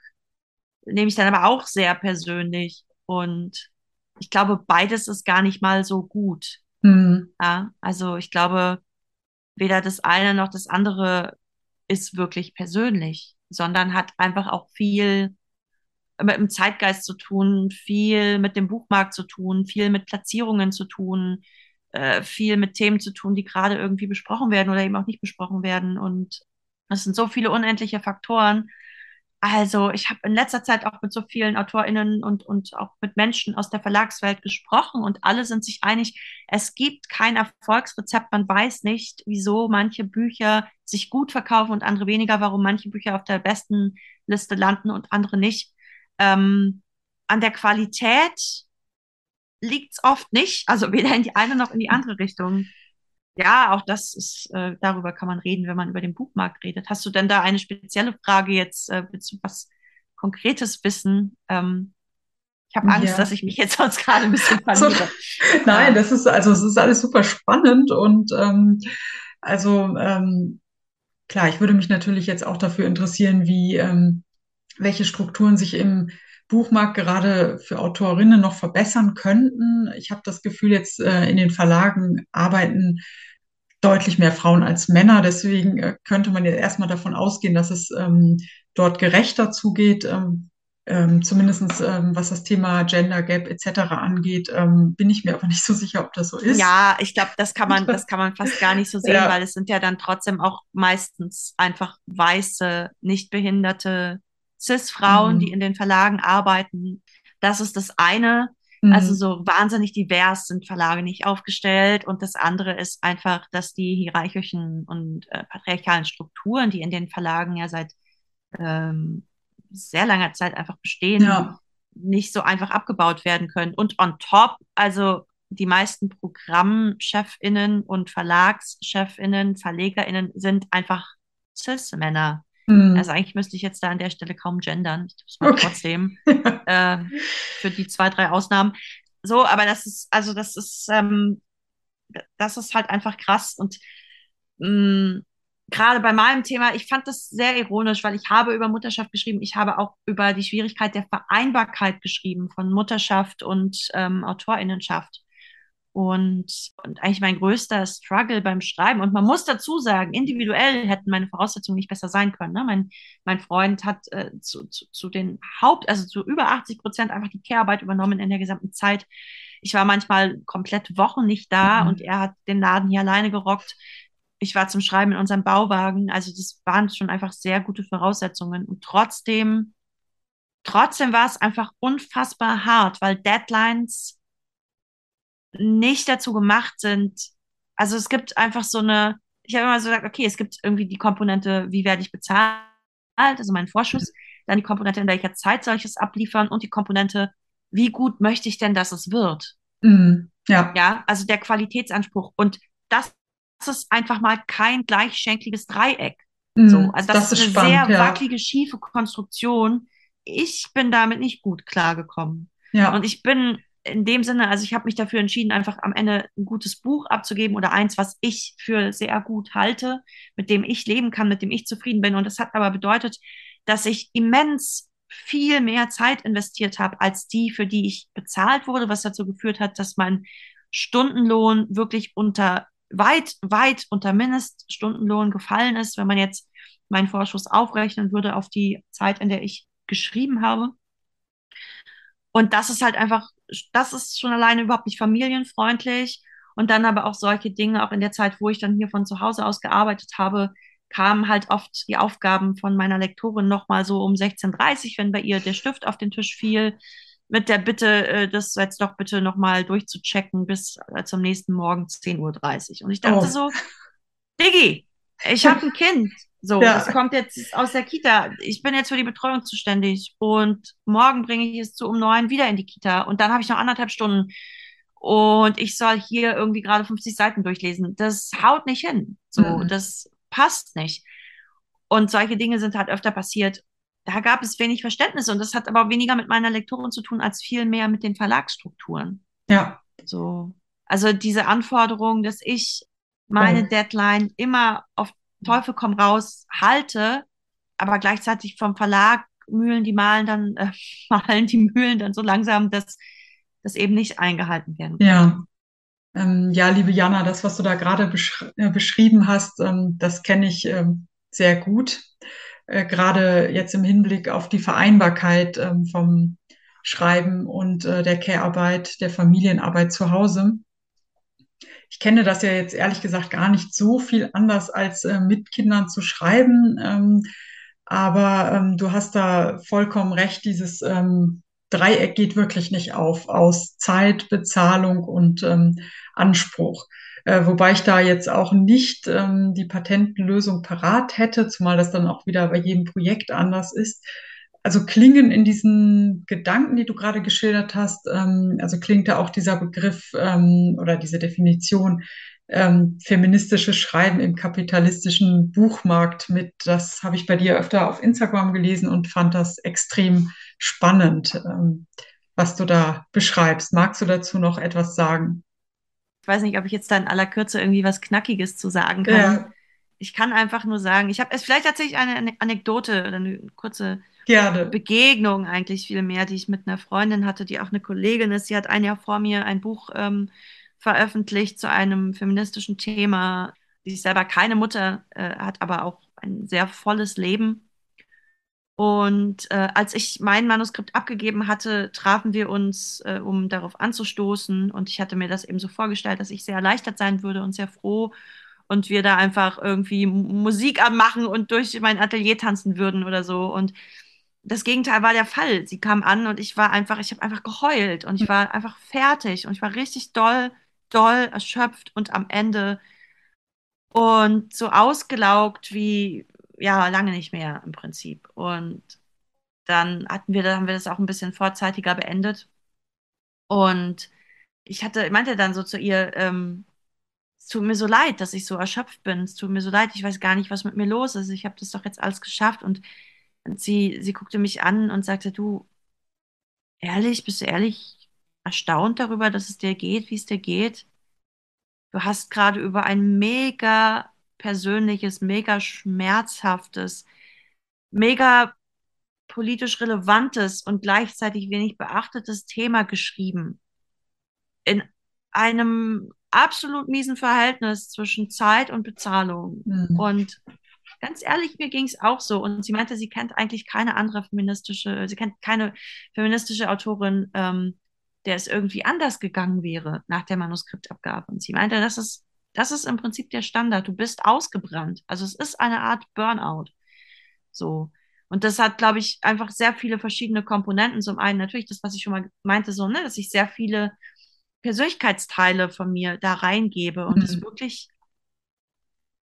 nehme ich dann aber auch sehr persönlich. Und ich glaube, beides ist gar nicht mal so gut. Hm. Ja? Also ich glaube, weder das eine noch das andere ist wirklich persönlich, sondern hat einfach auch viel mit dem Zeitgeist zu tun, viel mit dem Buchmarkt zu tun, viel mit Platzierungen zu tun, äh, viel mit Themen zu tun, die gerade irgendwie besprochen werden oder eben auch nicht besprochen werden. Und es sind so viele unendliche Faktoren. Also ich habe in letzter Zeit auch mit so vielen AutorInnen und, und auch mit Menschen aus der Verlagswelt gesprochen und alle sind sich einig, es gibt kein Erfolgsrezept. Man weiß nicht, wieso manche Bücher sich gut verkaufen und andere weniger, warum manche Bücher auf der besten Liste landen und andere nicht. Ähm, an der Qualität liegt es oft nicht, also weder in die eine noch in die andere Richtung. Ja, auch das ist, äh, darüber kann man reden, wenn man über den Buchmarkt redet. Hast du denn da eine spezielle Frage jetzt, äh, willst du was Konkretes wissen? Ähm, ich habe Angst, Ja. dass ich mich jetzt sonst gerade ein bisschen So, verliere. nein, Ja. das ist also es ist alles super spannend und ähm, also ähm, klar, ich würde mich natürlich jetzt auch dafür interessieren, wie ähm, welche Strukturen sich im Buchmarkt gerade für Autorinnen noch verbessern könnten. Ich habe das Gefühl, jetzt äh, in den Verlagen arbeiten deutlich mehr Frauen als Männer. Deswegen äh, könnte man jetzt erstmal davon ausgehen, dass es ähm, dort gerechter zugeht. Ähm, ähm, zumindestens ähm, was das Thema Gender Gap etc. angeht, ähm, bin ich mir aber nicht so sicher, ob das so ist. Ja, ich glaube, das kann man, das kann man fast gar nicht so sehen, Ja. weil es sind ja dann trotzdem auch meistens einfach weiße, nicht behinderte Cis-Frauen, Mhm. die in den Verlagen arbeiten. Das ist das eine. Mhm. Also so wahnsinnig divers sind Verlage nicht aufgestellt. Und das andere ist einfach, dass die hierarchischen und äh, patriarchalen Strukturen, die in den Verlagen ja seit ähm, sehr langer Zeit einfach bestehen, Ja. nicht so einfach abgebaut werden können. Und on top, also die meisten ProgrammchefInnen und VerlagschefInnen, VerlegerInnen sind einfach Cis-Männer. Mhm. Also eigentlich müsste ich jetzt da an der Stelle kaum gendern. Ich tue es mal Okay. trotzdem äh, für die zwei, drei Ausnahmen. So, aber das ist, also das ist, ähm, das ist halt einfach krass. Und mh, gerade bei meinem Thema, ich fand das sehr ironisch, weil ich habe über Mutterschaft geschrieben, ich habe auch über die Schwierigkeit der Vereinbarkeit geschrieben von Mutterschaft und ähm, AutorInnenschaft. Und, und eigentlich mein größter Struggle beim Schreiben. Und man muss dazu sagen, individuell hätten meine Voraussetzungen nicht besser sein können. Ne? Mein, mein Freund hat äh, zu, zu, zu den Haupt, also zu über 80 Prozent einfach die Care-Arbeit übernommen in der gesamten Zeit. Ich war manchmal komplett Wochen nicht da Mhm. und er hat den Laden hier alleine gerockt. Ich war zum Schreiben in unserem Bauwagen. Also das waren schon einfach sehr gute Voraussetzungen. Und trotzdem, trotzdem war es einfach unfassbar hart, weil Deadlines nicht dazu gemacht sind. Also es gibt einfach so eine, ich habe immer so gesagt, okay, es gibt irgendwie die Komponente, wie werde ich bezahlt, also mein Vorschuss, dann die Komponente, in welcher Zeit soll ich es abliefern und die Komponente, wie gut möchte ich denn, dass es wird? Mhm. Ja. Ja, also der Qualitätsanspruch. Und das ist einfach mal kein gleichschenkliges Dreieck. Mhm. So, also das, Das ist ist eine spannend, sehr ja. wackelige, schiefe Konstruktion. Ich bin damit nicht gut klargekommen. Ja. Und ich bin in dem Sinne, also ich habe mich dafür entschieden, einfach am Ende ein gutes Buch abzugeben oder eins, was ich für sehr gut halte, mit dem ich leben kann, mit dem ich zufrieden bin. Und das hat aber bedeutet, dass ich immens viel mehr Zeit investiert habe als die, für die ich bezahlt wurde, was dazu geführt hat, dass mein Stundenlohn wirklich unter weit, weit unter Mindeststundenlohn gefallen ist, wenn man jetzt meinen Vorschuss aufrechnen würde auf die Zeit, in der ich geschrieben habe. Und das ist halt einfach, das ist schon alleine überhaupt nicht familienfreundlich. Und dann aber auch solche Dinge, auch in der Zeit, wo ich dann hier von zu Hause aus gearbeitet habe, kamen halt oft die Aufgaben von meiner Lektorin nochmal so um 16.30 Uhr, wenn bei ihr der Stift auf den Tisch fiel, mit der Bitte, äh, das jetzt doch bitte nochmal durchzuchecken bis äh, zum nächsten Morgen 10.30 Uhr. Und ich dachte oh. so, Diggi, ich habe ein Kind. So, ja. es kommt jetzt aus der Kita. Ich bin jetzt für die Betreuung zuständig und morgen bringe ich es zu um neun wieder in die Kita und dann habe ich noch anderthalb Stunden und ich soll hier irgendwie gerade 50 Seiten durchlesen. Das haut nicht hin. So, mhm. das passt nicht. Und solche Dinge sind halt öfter passiert. Da gab es wenig Verständnis und das hat aber weniger mit meiner Lektorin zu tun als viel mehr mit den Verlagsstrukturen. Ja. So, also diese Anforderung, dass ich meine oh. Deadline immer auf Teufel komm raus halte, aber gleichzeitig vom Verlag mühlen die Malen dann, äh, malen die Mühlen dann so langsam, dass das eben nicht eingehalten werden kann. Ja. Ähm, ja, liebe Jana, das, was du da gerade besch äh, beschrieben hast, ähm, das kenne ich ähm, sehr gut. Äh, gerade jetzt im Hinblick auf die Vereinbarkeit ähm, vom Schreiben und äh, der Care-Arbeit, der Familienarbeit zu Hause. Ich kenne das ja jetzt ehrlich gesagt gar nicht so viel anders als äh, mit Kindern zu schreiben. Ähm, aber ähm, du hast da vollkommen recht, dieses ähm, Dreieck geht wirklich nicht auf aus Zeit, Bezahlung und ähm, Anspruch. Äh, wobei ich da jetzt auch nicht ähm, die Patentlösung parat hätte, zumal das dann auch wieder bei jedem Projekt anders ist also klingen in diesen Gedanken, die du gerade geschildert hast, ähm, also klingt da auch dieser Begriff ähm, oder diese Definition ähm, feministisches Schreiben im kapitalistischen Buchmarkt mit. Das habe ich bei dir öfter auf Instagram gelesen und fand das extrem spannend, ähm, was du da beschreibst. Magst du dazu noch etwas sagen? Ich weiß nicht, ob ich jetzt da in aller Kürze irgendwie was Knackiges zu sagen kann. Ja. Ich kann einfach nur sagen, ich habe es vielleicht tatsächlich eine Anekdote oder eine kurze Gerne. Begegnung eigentlich viel mehr, die ich mit einer Freundin hatte, die auch eine Kollegin ist. Sie hat ein Jahr vor mir ein Buch ähm, veröffentlicht zu einem feministischen Thema. Sie ist selber keine Mutter, äh, hat aber auch ein sehr volles Leben. Und äh, als ich mein Manuskript abgegeben hatte, trafen wir uns, äh, um darauf anzustoßen. Und ich hatte mir das eben so vorgestellt, dass ich sehr erleichtert sein würde und sehr froh. Und wir da einfach irgendwie Musik anmachen und durch mein Atelier tanzen würden oder so. Und das Gegenteil war der Fall. Sie kam an und ich war einfach, ich habe einfach geheult und ich war einfach fertig und ich war richtig doll, doll erschöpft und am Ende und so ausgelaugt wie, ja, lange nicht mehr im Prinzip. Und dann hatten wir, dann haben wir das auch ein bisschen vorzeitiger beendet. Und ich hatte, meinte dann so zu ihr, ähm, es tut mir so leid, dass ich so erschöpft bin. Es tut mir so leid, ich weiß gar nicht, was mit mir los ist. Ich habe das doch jetzt alles geschafft und und sie, sie guckte mich an und sagte, du, ehrlich, bist du ehrlich erstaunt darüber, dass es dir geht, wie es dir geht? Du hast gerade über ein mega persönliches, mega schmerzhaftes, mega politisch relevantes und gleichzeitig wenig beachtetes Thema geschrieben. In einem absolut miesen Verhältnis zwischen Zeit und Bezahlung. Mhm. Und ganz ehrlich, mir ging es auch so. Und sie meinte, sie kennt eigentlich keine andere feministische, sie kennt keine feministische Autorin, ähm, der es irgendwie anders gegangen wäre nach der Manuskriptabgabe. Und sie meinte, das ist, das ist im Prinzip der Standard. Du bist ausgebrannt. Also es ist eine Art Burnout. So. Und das hat, glaube ich, einfach sehr viele verschiedene Komponenten. Zum einen natürlich das, was ich schon mal meinte, so, ne, dass ich sehr viele Persönlichkeitsteile von mir da reingebe und es mhm. wirklich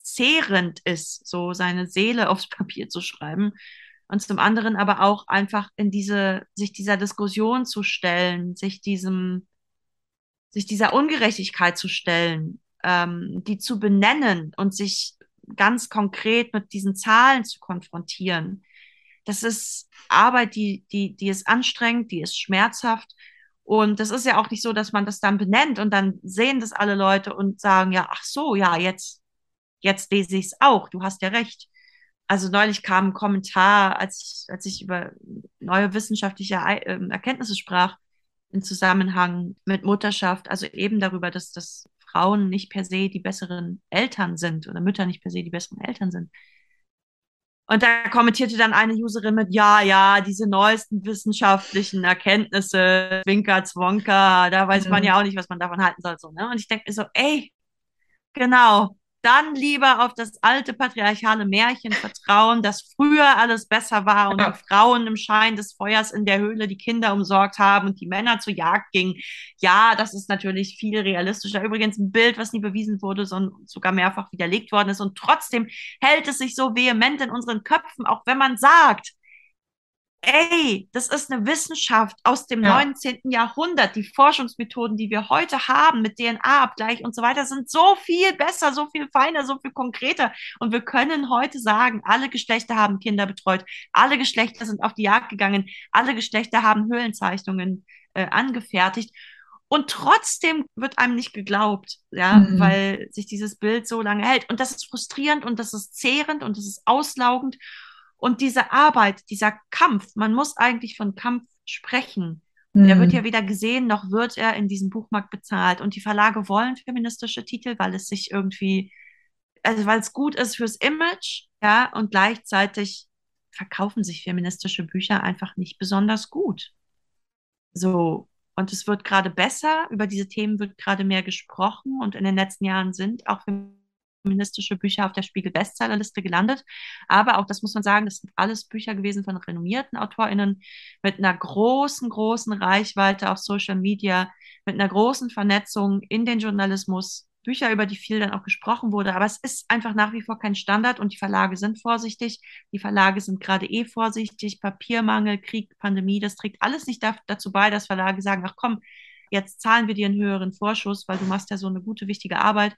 zehrend ist, so seine Seele aufs Papier zu schreiben. Und zum anderen aber auch einfach in diese, sich dieser Diskussion zu stellen, sich diesem, sich dieser Ungerechtigkeit zu stellen, ähm, die zu benennen und sich ganz konkret mit diesen Zahlen zu konfrontieren. Das ist Arbeit, die, die, die ist anstrengend, die ist schmerzhaft. Und das ist ja auch nicht so, dass man das dann benennt und dann sehen das alle Leute und sagen, ja, ach so, ja, jetzt, jetzt lese ich es auch, du hast ja recht. Also neulich kam ein Kommentar, als ich, als ich über neue wissenschaftliche ähm, Erkenntnisse sprach, im Zusammenhang mit Mutterschaft, also eben darüber, dass, dass Frauen nicht per se die besseren Eltern sind oder Mütter nicht per se die besseren Eltern sind. Und da kommentierte dann eine Userin mit, ja, ja, diese neuesten wissenschaftlichen Erkenntnisse, Zwinker, Zwonka, da weiß man Mhm. ja auch nicht, was man davon halten soll. So, ne? Und ich denke mir so, ey, Genau. Dann lieber auf das alte patriarchale Märchen vertrauen, dass früher alles besser war und die. Frauen im Schein des Feuers in der Höhle die Kinder umsorgt haben und die Männer zur Jagd gingen. Ja, das ist natürlich viel realistischer. Übrigens ein Bild, was nie bewiesen wurde, sondern sogar mehrfach widerlegt worden ist. Und trotzdem hält es sich so vehement in unseren Köpfen, auch wenn man sagt, Ey, das ist eine Wissenschaft aus dem Ja. 19. Jahrhundert. Die Forschungsmethoden, die wir heute haben mit DNA-Abgleich und so weiter, sind so viel besser, so viel feiner, so viel konkreter. Und wir können heute sagen, alle Geschlechter haben Kinder betreut, alle Geschlechter sind auf die Jagd gegangen, alle Geschlechter haben Höhlenzeichnungen äh, angefertigt. Und trotzdem wird einem nicht geglaubt, ja, Mhm. weil sich dieses Bild so lange hält. Und das ist frustrierend und das ist zehrend und das ist auslaugend. Und diese Arbeit, dieser Kampf, man muss eigentlich von Kampf sprechen. Der wird ja Mhm. weder gesehen, noch wird er in diesem Buchmarkt bezahlt. Und die Verlage wollen feministische Titel, weil es sich irgendwie, also weil es gut ist fürs Image, ja, und gleichzeitig verkaufen sich feministische Bücher einfach nicht besonders gut. So. Und es wird gerade besser, über diese Themen wird gerade mehr gesprochen und in den letzten Jahren sind auch feministische Bücher auf der Spiegel-Bestsellerliste gelandet. Aber auch das muss man sagen, das sind alles Bücher gewesen von renommierten AutorInnen mit einer großen, großen Reichweite auf Social Media, mit einer großen Vernetzung in den Journalismus. Bücher, über die viel dann auch gesprochen wurde. Aber es ist einfach nach wie vor kein Standard und die Verlage sind vorsichtig. Die Verlage sind gerade eh vorsichtig. Papiermangel, Krieg, Pandemie, das trägt alles nicht da, dazu bei, dass Verlage sagen, ach komm, jetzt zahlen wir dir einen höheren Vorschuss, weil du machst ja so eine gute, wichtige Arbeit,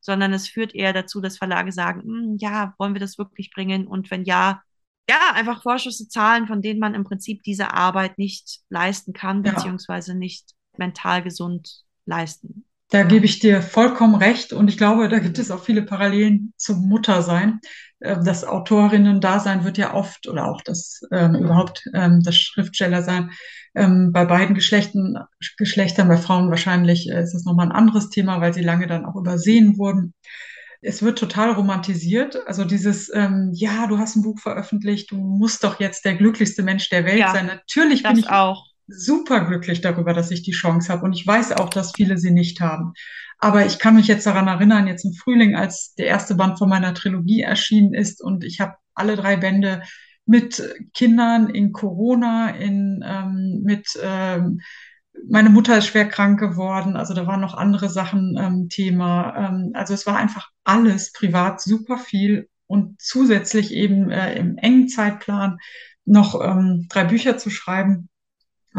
sondern es führt eher dazu, dass Verlage sagen, hm, ja, wollen wir das wirklich bringen? Und wenn ja, ja, einfach Vorschüsse zahlen, von denen man im Prinzip diese Arbeit nicht leisten kann, Ja. beziehungsweise nicht mental gesund leisten. Da gebe ich dir vollkommen recht und ich glaube, da gibt es auch viele Parallelen zum Muttersein. Äh, Das Autorinnen-Dasein wird ja oft oder auch das ähm, überhaupt ähm, das Schriftstellersein ähm, bei beiden Geschlechten, Geschlechtern, bei Frauen wahrscheinlich äh, ist das nochmal ein anderes Thema, weil sie lange dann auch übersehen wurden. Es wird total romantisiert. Also dieses, ähm, ja, du hast ein Buch veröffentlicht, du musst doch jetzt der glücklichste Mensch der Welt Ja, sein. Natürlich bin ich auch. Super glücklich darüber, dass ich die Chance habe. Und ich weiß auch, dass viele sie nicht haben. Aber ich kann mich jetzt daran erinnern, jetzt im Frühling, als der erste Band von meiner Trilogie erschienen ist und ich habe alle drei Bände mit Kindern in Corona, in, ähm, mit, ähm, meine Mutter ist schwer krank geworden, also da waren noch andere Sachen ähm, Thema. Ähm, also es war einfach alles privat super viel und zusätzlich eben äh, im engen Zeitplan noch ähm, drei Bücher zu schreiben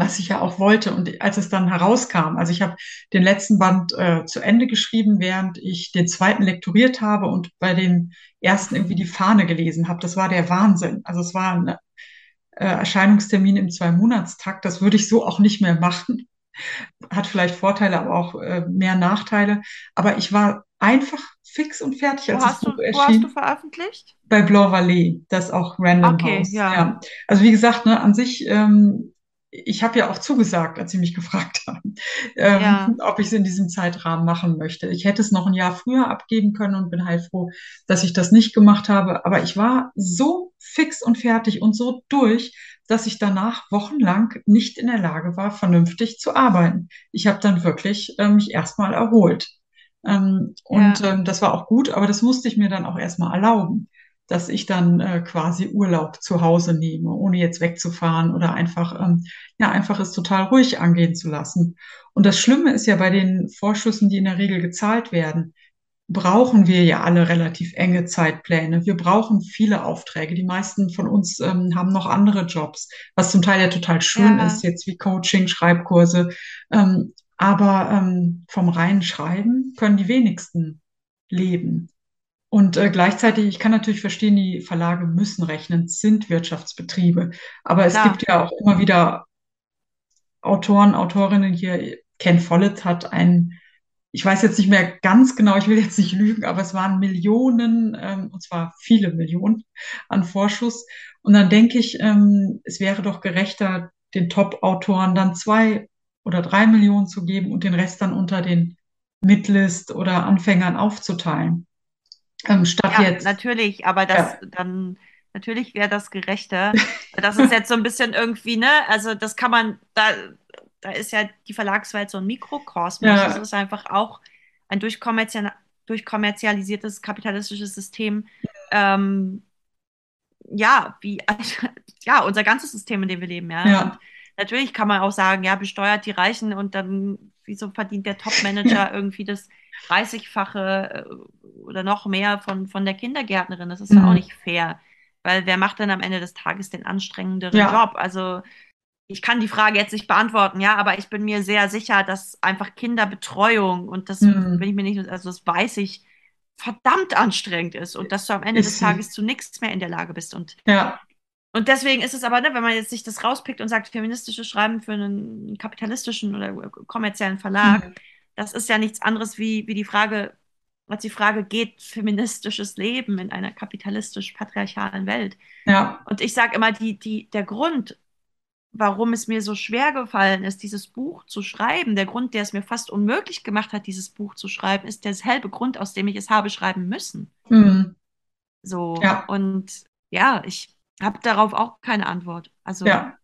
was ich ja auch wollte. Und als es dann herauskam, also ich habe den letzten Band äh, zu Ende geschrieben, während ich den zweiten lektoriert habe und bei dem ersten irgendwie die Fahne gelesen habe. Das war der Wahnsinn. Also es war ein äh, Erscheinungstermin im Zwei-Monatstakt. Das würde ich so auch nicht mehr machen. Hat vielleicht Vorteile, aber auch äh, mehr Nachteile. Aber ich war einfach fix und fertig, Wo hast du, Buch wo hast du erschien veröffentlicht? bei Blanc Vallée, das auch Random Okay, House. ja. Ja. Also wie gesagt, ne, an sich, ähm, ich habe ja auch zugesagt, als sie mich gefragt haben, ähm, Ja. ob ich es in diesem Zeitrahmen machen möchte. Ich hätte es noch ein Jahr früher abgeben können und bin heilfroh, dass ich das nicht gemacht habe. Aber ich war so fix und fertig und so durch, dass ich danach wochenlang nicht in der Lage war, vernünftig zu arbeiten. Ich habe dann wirklich äh, mich erstmal erholt. Ähm, und Ja. ähm, das war auch gut, aber das musste ich mir dann auch erstmal erlauben, dass ich dann äh, quasi Urlaub zu Hause nehme, ohne jetzt wegzufahren oder einfach, ähm, ja, einfach es total ruhig angehen zu lassen. Und das Schlimme ist ja bei den Vorschüssen, die in der Regel gezahlt werden, brauchen wir ja alle relativ enge Zeitpläne. Wir brauchen viele Aufträge. Die meisten von uns ähm, haben noch andere Jobs, was zum Teil ja total schön Ja. ist, jetzt wie Coaching, Schreibkurse. Ähm, aber ähm, vom reinen Schreiben können die wenigsten leben. Und äh, gleichzeitig, ich kann natürlich verstehen, die Verlage müssen rechnen, sind Wirtschaftsbetriebe. Aber es Klar. gibt ja auch immer wieder Autoren, Autorinnen hier. Ken Follett hat ein, ich weiß jetzt nicht mehr ganz genau, ich will jetzt nicht lügen, aber es waren Millionen, ähm, und zwar viele Millionen an Vorschuss. Und dann denke ich, ähm, es wäre doch gerechter, den Top-Autoren dann zwei oder drei Millionen zu geben und den Rest dann unter den Midlist oder Anfängern aufzuteilen. Ähm, statt Ja, jetzt, natürlich, aber das ja, dann natürlich wäre das gerechter. Das ist jetzt so ein bisschen irgendwie, ne? Also das kann man, da, da ist ja die Verlagswelt so ein Mikrokosmos. Ja. Das ist einfach auch ein durchkommerzial, durchkommerzialisiertes kapitalistisches System. Ähm, ja, wie, ja, unser ganzes System, in dem wir leben, ja. Ja. Und natürlich kann man auch sagen, ja, besteuert die Reichen und dann, wieso verdient der Top-Manager irgendwie das 30-fache äh, oder noch mehr von, von der Kindergärtnerin? Das ist ja auch Mhm. nicht fair. Weil wer macht denn am Ende des Tages den anstrengenderen Ja. Job? Also ich kann die Frage jetzt nicht beantworten, ja, aber ich bin mir sehr sicher, dass einfach Kinderbetreuung und das Mhm. bin ich mir nicht, also das weiß ich, verdammt anstrengend ist und dass du am Ende Ist des. Tages zu nichts mehr in der Lage bist. Und, Ja. und deswegen ist es aber, ne, wenn man jetzt sich das rauspickt und sagt, feministisches Schreiben für einen kapitalistischen oder kommerziellen Verlag, Mhm. Das ist ja nichts anderes wie, wie die Frage, als die Frage, geht feministisches Leben in einer kapitalistisch-patriarchalen Welt? Ja. Und ich sage immer, die, die, der Grund, warum es mir so schwer gefallen ist, dieses Buch zu schreiben, der Grund, der es mir fast unmöglich gemacht hat, dieses Buch zu schreiben, ist derselbe Grund, aus dem ich es habe schreiben müssen. Mhm. So. Ja. Und ja, ich habe darauf auch keine Antwort. Also, Ja.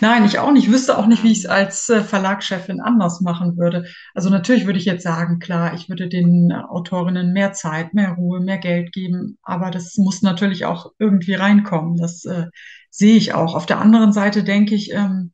Nein, ich auch nicht. Ich wüsste auch nicht, wie ich es als äh, Verlagschefin anders machen würde. Also natürlich würde ich jetzt sagen, klar, ich würde den äh, Autorinnen mehr Zeit, mehr Ruhe, mehr Geld geben. Aber das muss natürlich auch irgendwie reinkommen. Das äh, sehe ich auch. Auf der anderen Seite denke ich, ähm,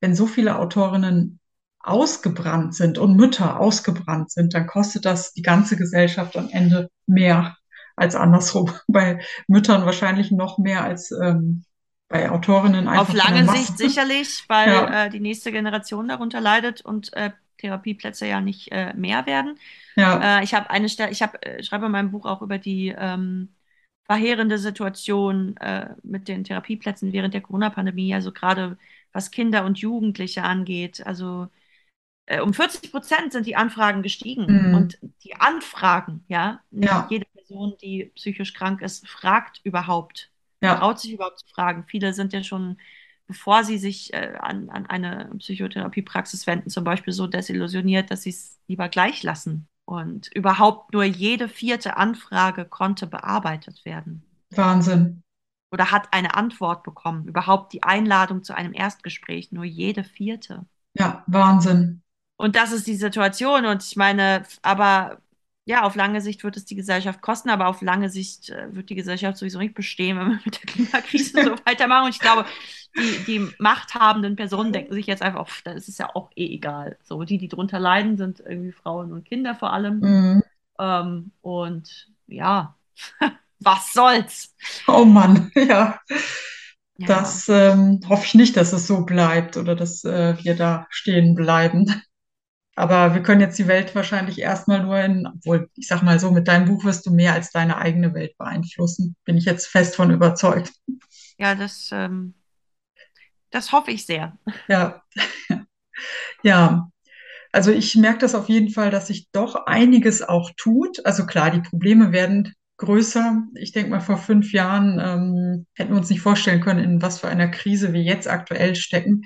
wenn so viele Autorinnen ausgebrannt sind und Mütter ausgebrannt sind, dann kostet das die ganze Gesellschaft am Ende mehr als andersrum. Bei Müttern wahrscheinlich noch mehr als ähm, bei Autorinnen einfach auf lange. Sicht sicherlich, weil Ja. äh, die nächste Generation darunter leidet und äh, Therapieplätze ja nicht äh, mehr werden. Ja, Äh, ich habe eine Stelle, ich habe, äh, schreibe in meinem Buch auch über die ähm, verheerende Situation äh, mit den Therapieplätzen während der Corona-Pandemie, also gerade was Kinder und Jugendliche angeht. Also um 40 Prozent sind die Anfragen gestiegen. Mhm. Und die Anfragen, ja, nicht Ja. jede Person, die psychisch krank ist, fragt überhaupt, ja, traut sich überhaupt zu fragen. Viele sind ja schon, bevor sie sich äh, an, an eine Psychotherapiepraxis wenden, zum Beispiel so desillusioniert, dass sie es lieber gleich lassen. Und überhaupt nur jede vierte Anfrage konnte bearbeitet werden Wahnsinn. oder hat eine Antwort bekommen. Überhaupt die Einladung zu einem Erstgespräch, nur jede vierte. Ja, Wahnsinn. Und das ist die Situation. Und ich meine, aber ja, auf lange Sicht wird es die Gesellschaft kosten, aber auf lange Sicht äh, wird die Gesellschaft sowieso nicht bestehen, wenn wir mit der Klimakrise so weitermachen. Und ich glaube, die, die machthabenden Personen denken sich jetzt einfach, das ist ja auch eh egal. So, die, die drunter leiden, sind irgendwie Frauen und Kinder vor allem. Mhm. Ähm, und ja, was soll's? Oh Mann, ja. Ja. Das ähm, hoffe ich nicht, dass es so bleibt oder dass äh, wir da stehen bleiben. Aber wir können jetzt die Welt wahrscheinlich erstmal nur in, obwohl, ich sag mal so, mit deinem Buch wirst du mehr als deine eigene Welt beeinflussen. Bin ich jetzt fest von überzeugt. Ja, das, ähm, das hoffe ich sehr. Ja. Ja. Also ich merke das auf jeden Fall, dass sich doch einiges auch tut. Also klar, die Probleme werden größer. Ich denke mal, vor fünf Jahren ähm, hätten wir uns nicht vorstellen können, in was für einer Krise wir jetzt aktuell stecken.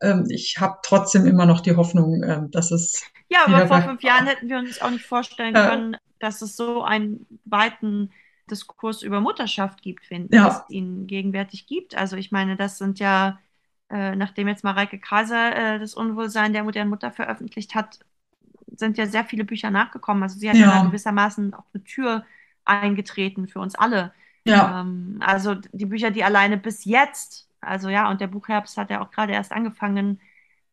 Ähm, ich habe trotzdem immer noch die Hoffnung, ähm, dass es Ja, aber vor fünf Jahren hätten wir uns auch nicht vorstellen Ja. können, dass es so einen weiten Diskurs über Mutterschaft gibt, wenn Ja. es ihn gegenwärtig gibt. Also ich meine, das sind ja, äh, nachdem jetzt Mareike Kaiser äh, das Unwohlsein der modernen Mutter veröffentlicht hat, sind ja sehr viele Bücher nachgekommen. Also sie hat ja, Ja. gewissermaßen auch eine Tür eingetreten für uns alle. ja, Ähm, also die Bücher, die alleine bis jetzt, also ja, und der Buchherbst hat ja auch gerade erst angefangen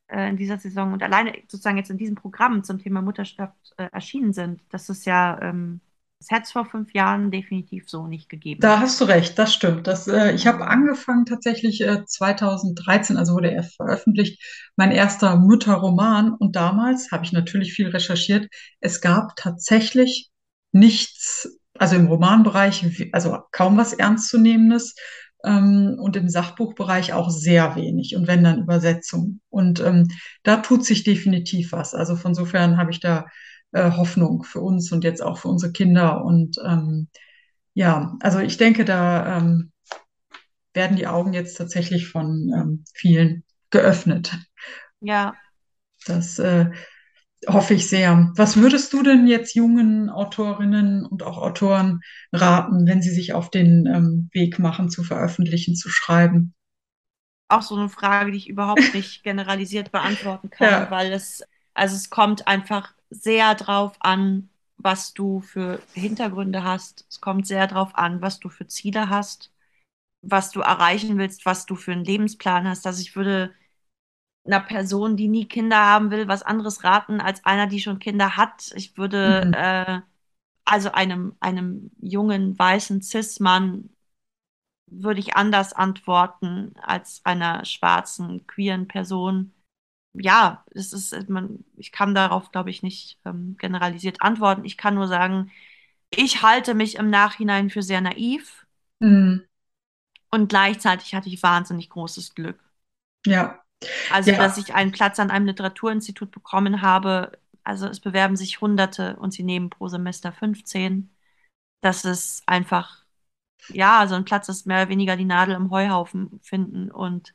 äh, in dieser Saison und alleine sozusagen jetzt in diesem Programm zum Thema Mutterschaft äh, erschienen sind, das ist ja, ähm, das hätte es vor fünf Jahren definitiv so nicht gegeben. da hast du recht, das stimmt. Das, äh, ich habe angefangen tatsächlich äh, 2013, also wurde er veröffentlicht, mein erster Mütterroman. Und damals habe ich natürlich viel recherchiert. Es gab tatsächlich nichts, also im Romanbereich, also kaum was Ernstzunehmendes. Ähm, und im Sachbuchbereich auch sehr wenig und wenn dann Übersetzung. Und ähm, da tut sich definitiv was. Also von insofern habe ich da äh, Hoffnung für uns und jetzt auch für unsere Kinder. Und ähm, ja, also ich denke, da ähm, werden die Augen jetzt tatsächlich von ähm, vielen geöffnet. Ja, Das, äh, hoffe ich sehr. Was würdest du denn jetzt jungen Autorinnen und auch Autoren raten, wenn sie sich auf den ähm, Weg machen, zu veröffentlichen, zu schreiben? Auch so eine Frage, die ich überhaupt nicht generalisiert beantworten kann, Ja. weil es, also es kommt einfach sehr drauf an, was du für Hintergründe hast. Es kommt sehr drauf an, was du für Ziele hast, was du erreichen willst, was du für einen Lebensplan hast. Also ich würde einer Person, die nie Kinder haben will, was anderes raten als einer, die schon Kinder hat. Ich würde Mhm. äh, also einem, einem jungen, weißen Cis-Mann würde ich anders antworten als einer schwarzen, queeren Person. Ja, es ist, man, ich kann darauf, glaube ich, nicht ähm, generalisiert antworten. Ich kann nur sagen, ich halte mich im Nachhinein für sehr naiv Mhm. und gleichzeitig hatte ich wahnsinnig großes Glück. Ja. Also, dass Ja. ich einen Platz an einem Literaturinstitut bekommen habe. Also, es bewerben sich Hunderte und sie nehmen pro Semester 15. Das ist einfach, ja, so ein Platz ist mehr oder weniger die Nadel im Heuhaufen finden. Und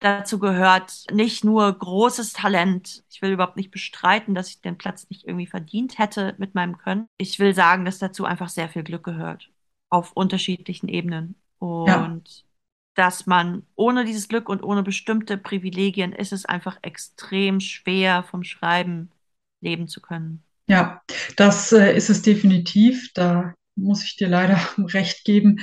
dazu gehört nicht nur großes Talent. Ich will überhaupt nicht bestreiten, dass ich den Platz nicht irgendwie verdient hätte mit meinem Können. Ich will sagen, dass dazu einfach sehr viel Glück gehört. Auf unterschiedlichen Ebenen. Ja. Dass man ohne dieses Glück und ohne bestimmte Privilegien ist es einfach extrem schwer, vom Schreiben leben zu können. Ja, das äh, ist es definitiv. Da muss ich dir leider recht geben.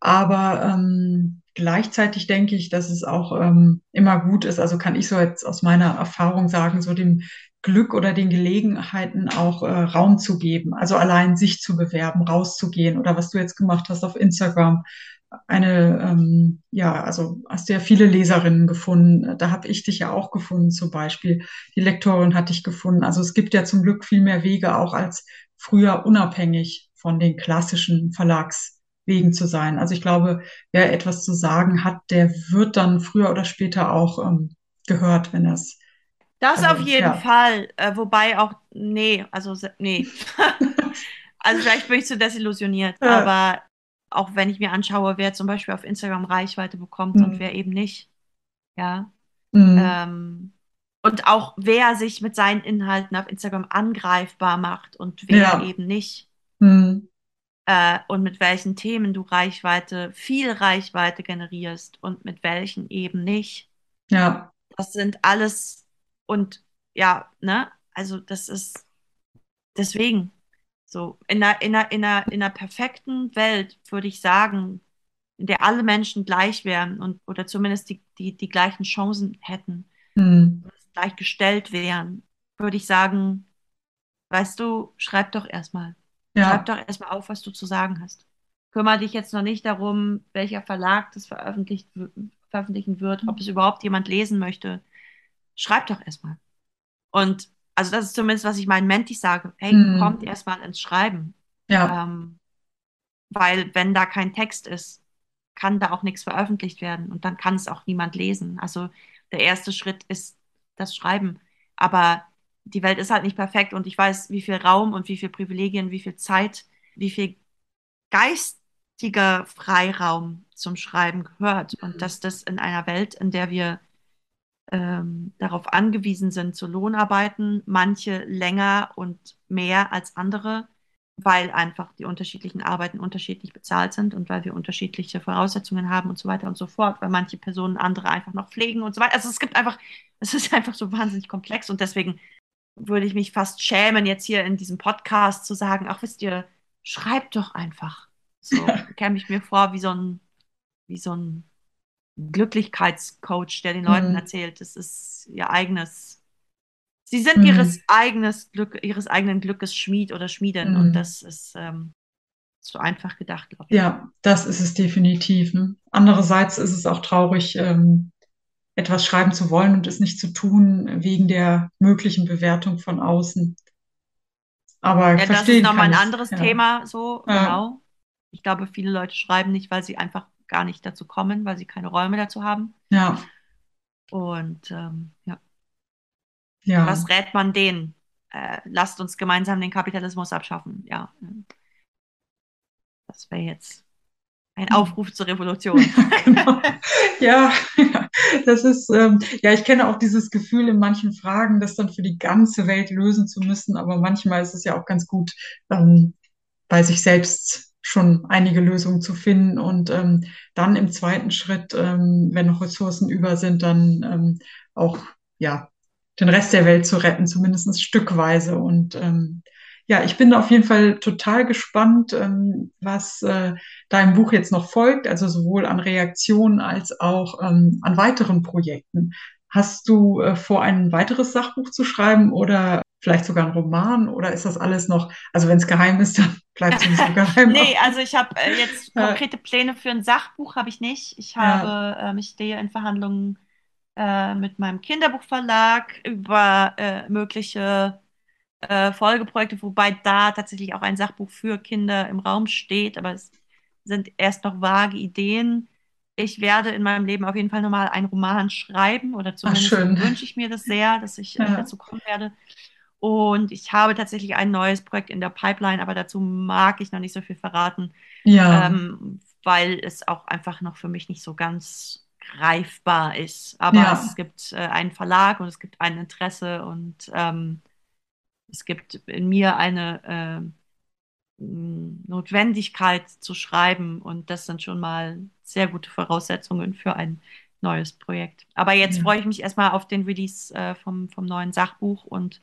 Aber ähm, gleichzeitig denke ich, dass es auch ähm, immer gut ist. Also kann ich so jetzt aus meiner Erfahrung sagen, so dem Glück oder den Gelegenheiten auch äh, Raum zu geben. Also allein sich zu bewerben, rauszugehen oder was du jetzt gemacht hast auf Instagram. Eine, ähm, ja, also hast du ja viele Leserinnen gefunden. Da habe ich dich ja auch gefunden zum Beispiel die Lektorin hatte ich gefunden. Also es gibt ja zum Glück viel mehr Wege, auch als früher unabhängig von den klassischen Verlagswegen zu sein. Also ich glaube, wer etwas zu sagen hat, der wird dann früher oder später auch ähm, gehört, wenn das, Das auf also jeden ja, Fall. Äh, wobei auch, nee, also nee. Also vielleicht bin ich zu desillusioniert, äh, aber auch wenn ich mir anschaue, wer zum Beispiel auf Instagram Reichweite bekommt und mm, wer eben nicht, ja. mm, Ähm, und auch wer sich mit seinen Inhalten auf Instagram angreifbar macht und wer ja, eben nicht. mm, Äh, und mit welchen Themen du Reichweite, viel Reichweite generierst und mit welchen eben nicht. ja, Das sind alles und ja, ne? Also das ist deswegen so in einer, in einer, in einer, in einer perfekten Welt würde ich sagen, in der alle Menschen gleich wären und oder zumindest die, die, die gleichen Chancen hätten, mm, gleichgestellt wären, würde ich sagen, weißt du, schreib doch erstmal. Schreib ja, doch erstmal auf, was du zu sagen hast. Kümmere dich jetzt noch nicht darum, welcher Verlag das veröffentlicht, veröffentlichen wird, ob es überhaupt jemand lesen möchte. Schreib doch erstmal. Und also das ist zumindest, was ich meinen Mentis sage. Hey, kommt mm, erstmal ins Schreiben. ja, Ähm, weil wenn da kein Text ist, kann da auch nichts veröffentlicht werden und dann kann es auch niemand lesen. Also der erste Schritt ist das Schreiben. Aber die Welt ist halt nicht perfekt und ich weiß, wie viel Raum und wie viel Privilegien, wie viel Zeit, wie viel geistiger Freiraum zum Schreiben gehört und mm, dass das in einer Welt, in der wir ähm, darauf angewiesen sind zu Lohnarbeiten, manche länger und mehr als andere, weil einfach die unterschiedlichen Arbeiten unterschiedlich bezahlt sind und weil wir unterschiedliche Voraussetzungen haben und so weiter und so fort, weil manche Personen andere einfach noch pflegen und so weiter. Also es gibt einfach, es ist einfach so wahnsinnig komplex und deswegen würde ich mich fast schämen, jetzt hier in diesem Podcast zu sagen, ach wisst ihr, schreibt doch einfach. So käme ich mir vor wie so ein, wie so ein Glücklichkeitscoach, der den Leuten mm, erzählt, das ist ihr eigenes, sie sind mm, ihres eigenes Glück, ihres eigenen Glückes Schmied oder Schmiedin und mm. das ist ähm, so einfach gedacht, glaube ich. Ja, das ist es definitiv. Ne? Andererseits ist es auch traurig, ähm, etwas schreiben zu wollen und es nicht zu tun, wegen der möglichen Bewertung von außen. Aber Ja, das ist nochmal ein anderes Ja, Thema, so, ja, genau. Ich glaube, viele Leute schreiben nicht, weil sie einfach gar nicht dazu kommen, weil sie keine Räume dazu haben. ja, Und ähm, ja, ja, was rät man denen? Äh, lasst uns gemeinsam den Kapitalismus abschaffen. Ja, das wäre jetzt Ein Aufruf zur Revolution. genau. Ja, das ist, ähm, ja, ich kenne auch dieses Gefühl in manchen Fragen, das dann für die ganze Welt lösen zu müssen, aber manchmal ist es ja auch ganz gut, ähm, bei sich selbst schon einige Lösungen zu finden. Und ähm, dann im zweiten Schritt, ähm, wenn noch Ressourcen über sind, dann ähm, auch, ja, den Rest der Welt zu retten, zumindest stückweise. Und ähm, ja, ich bin auf jeden Fall total gespannt, ähm, was äh, deinem Buch jetzt noch folgt, also sowohl an Reaktionen als auch ähm, an weiteren Projekten. Hast du äh, vor, ein weiteres Sachbuch zu schreiben oder vielleicht sogar ein Roman oder ist das alles noch, also wenn es geheim ist, dann bleibt es nicht so geheim. nee, also ich habe äh, jetzt konkrete Pläne für ein Sachbuch habe ich nicht. Ich habe, ja. ähm, ich stehe in Verhandlungen äh, mit meinem Kinderbuchverlag über äh, mögliche äh, Folgeprojekte, wobei da tatsächlich auch ein Sachbuch für Kinder im Raum steht, aber es sind erst noch vage Ideen. Ich werde in meinem Leben auf jeden Fall nochmal einen Roman schreiben oder zumindest wünsche ich mir das sehr, dass ich äh, ja. dazu kommen werde. Und ich habe tatsächlich ein neues Projekt in der Pipeline, aber dazu mag ich noch nicht so viel verraten, ja. ähm, weil es auch einfach noch für mich nicht so ganz greifbar ist. Aber ja. es gibt äh, einen Verlag und es gibt ein Interesse und ähm, es gibt in mir eine äh, Notwendigkeit zu schreiben und das sind schon mal sehr gute Voraussetzungen für ein neues Projekt. Aber jetzt ja. freue ich mich erstmal auf den Release äh, vom, vom neuen Sachbuch und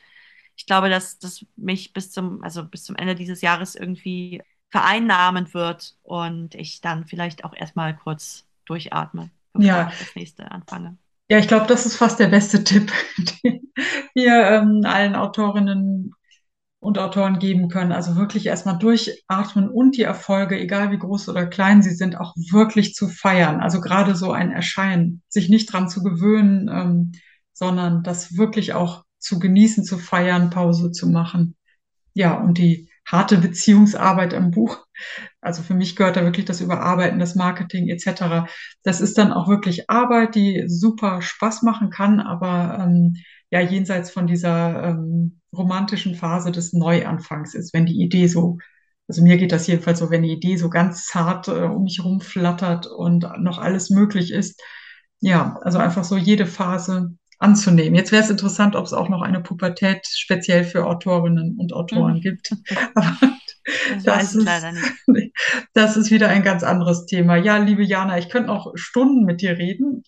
ich glaube, dass das mich bis zum, also bis zum Ende dieses Jahres irgendwie vereinnahmen wird und ich dann vielleicht auch erstmal kurz durchatme, bevor ja. ich das nächste anfange. Ja, ich glaube, das ist fast der beste Tipp, den wir ähm, allen Autorinnen und Autoren geben können. Also wirklich erstmal durchatmen und die Erfolge, egal wie groß oder klein sie sind, auch wirklich zu feiern. Also gerade so ein Erscheinen, sich nicht dran zu gewöhnen, ähm, sondern das wirklich auch zu genießen, zu feiern, Pause zu machen. Ja, und die harte Beziehungsarbeit im Buch. Also für mich gehört da wirklich das Überarbeiten, das Marketing etc. Das ist dann auch wirklich Arbeit, die super Spaß machen kann, aber ähm, ja jenseits von dieser ähm, romantischen Phase des Neuanfangs ist, wenn die Idee so, also mir geht das jedenfalls so, wenn die Idee so ganz zart äh, um mich rumflattert und noch alles möglich ist. Ja, also einfach so jede Phase anzunehmen. Jetzt wäre es interessant, ob es auch noch eine Pubertät speziell für Autorinnen und Autoren mhm. gibt. Aber das, das ist, leider nicht. das ist wieder ein ganz anderes Thema. Ja, liebe Jana, ich könnte noch Stunden mit dir reden.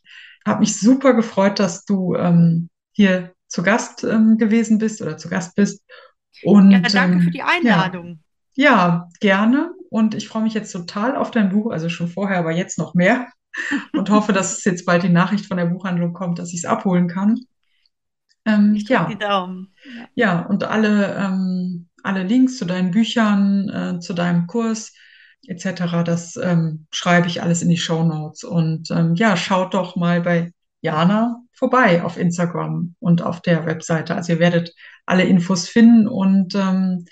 Habe mich super gefreut, dass du ähm, hier zu Gast ähm, gewesen bist oder zu Gast bist. Und, ja, danke ähm, für die Einladung. Ja, ja, gerne. Und ich freue mich jetzt total auf dein Buch, also schon vorher, aber jetzt noch mehr und hoffe, dass jetzt bald die Nachricht von der Buchhandlung kommt, dass ich es abholen kann. Ähm, ich ja. die Daumen. Ja. ja, und alle, ähm, alle Links zu deinen Büchern, äh, zu deinem Kurs etc., das ähm, schreibe ich alles in die Show Notes. Und ähm, ja, schaut doch mal bei Jana vorbei auf Instagram und auf der Webseite. Also ihr werdet alle Infos finden und ähm,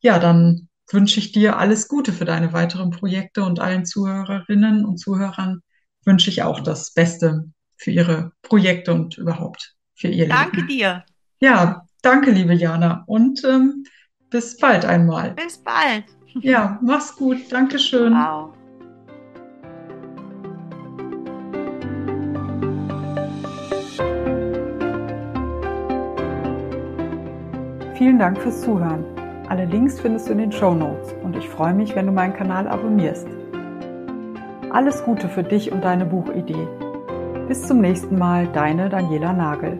ja, dann wünsche ich dir alles Gute für deine weiteren Projekte und allen Zuhörerinnen und Zuhörern wünsche ich auch das Beste für Ihre Projekte und überhaupt für Ihr danke Leben. Danke dir. Ja, danke, liebe Jana. Und ähm, bis bald einmal. Bis bald. Ja, mach's gut. Dankeschön. Wow. Vielen Dank fürs Zuhören. Alle Links findest du in den Show Notes und ich freue mich, wenn du meinen Kanal abonnierst. Alles Gute für dich und deine Buchidee. Bis zum nächsten Mal, deine Daniela Nagel.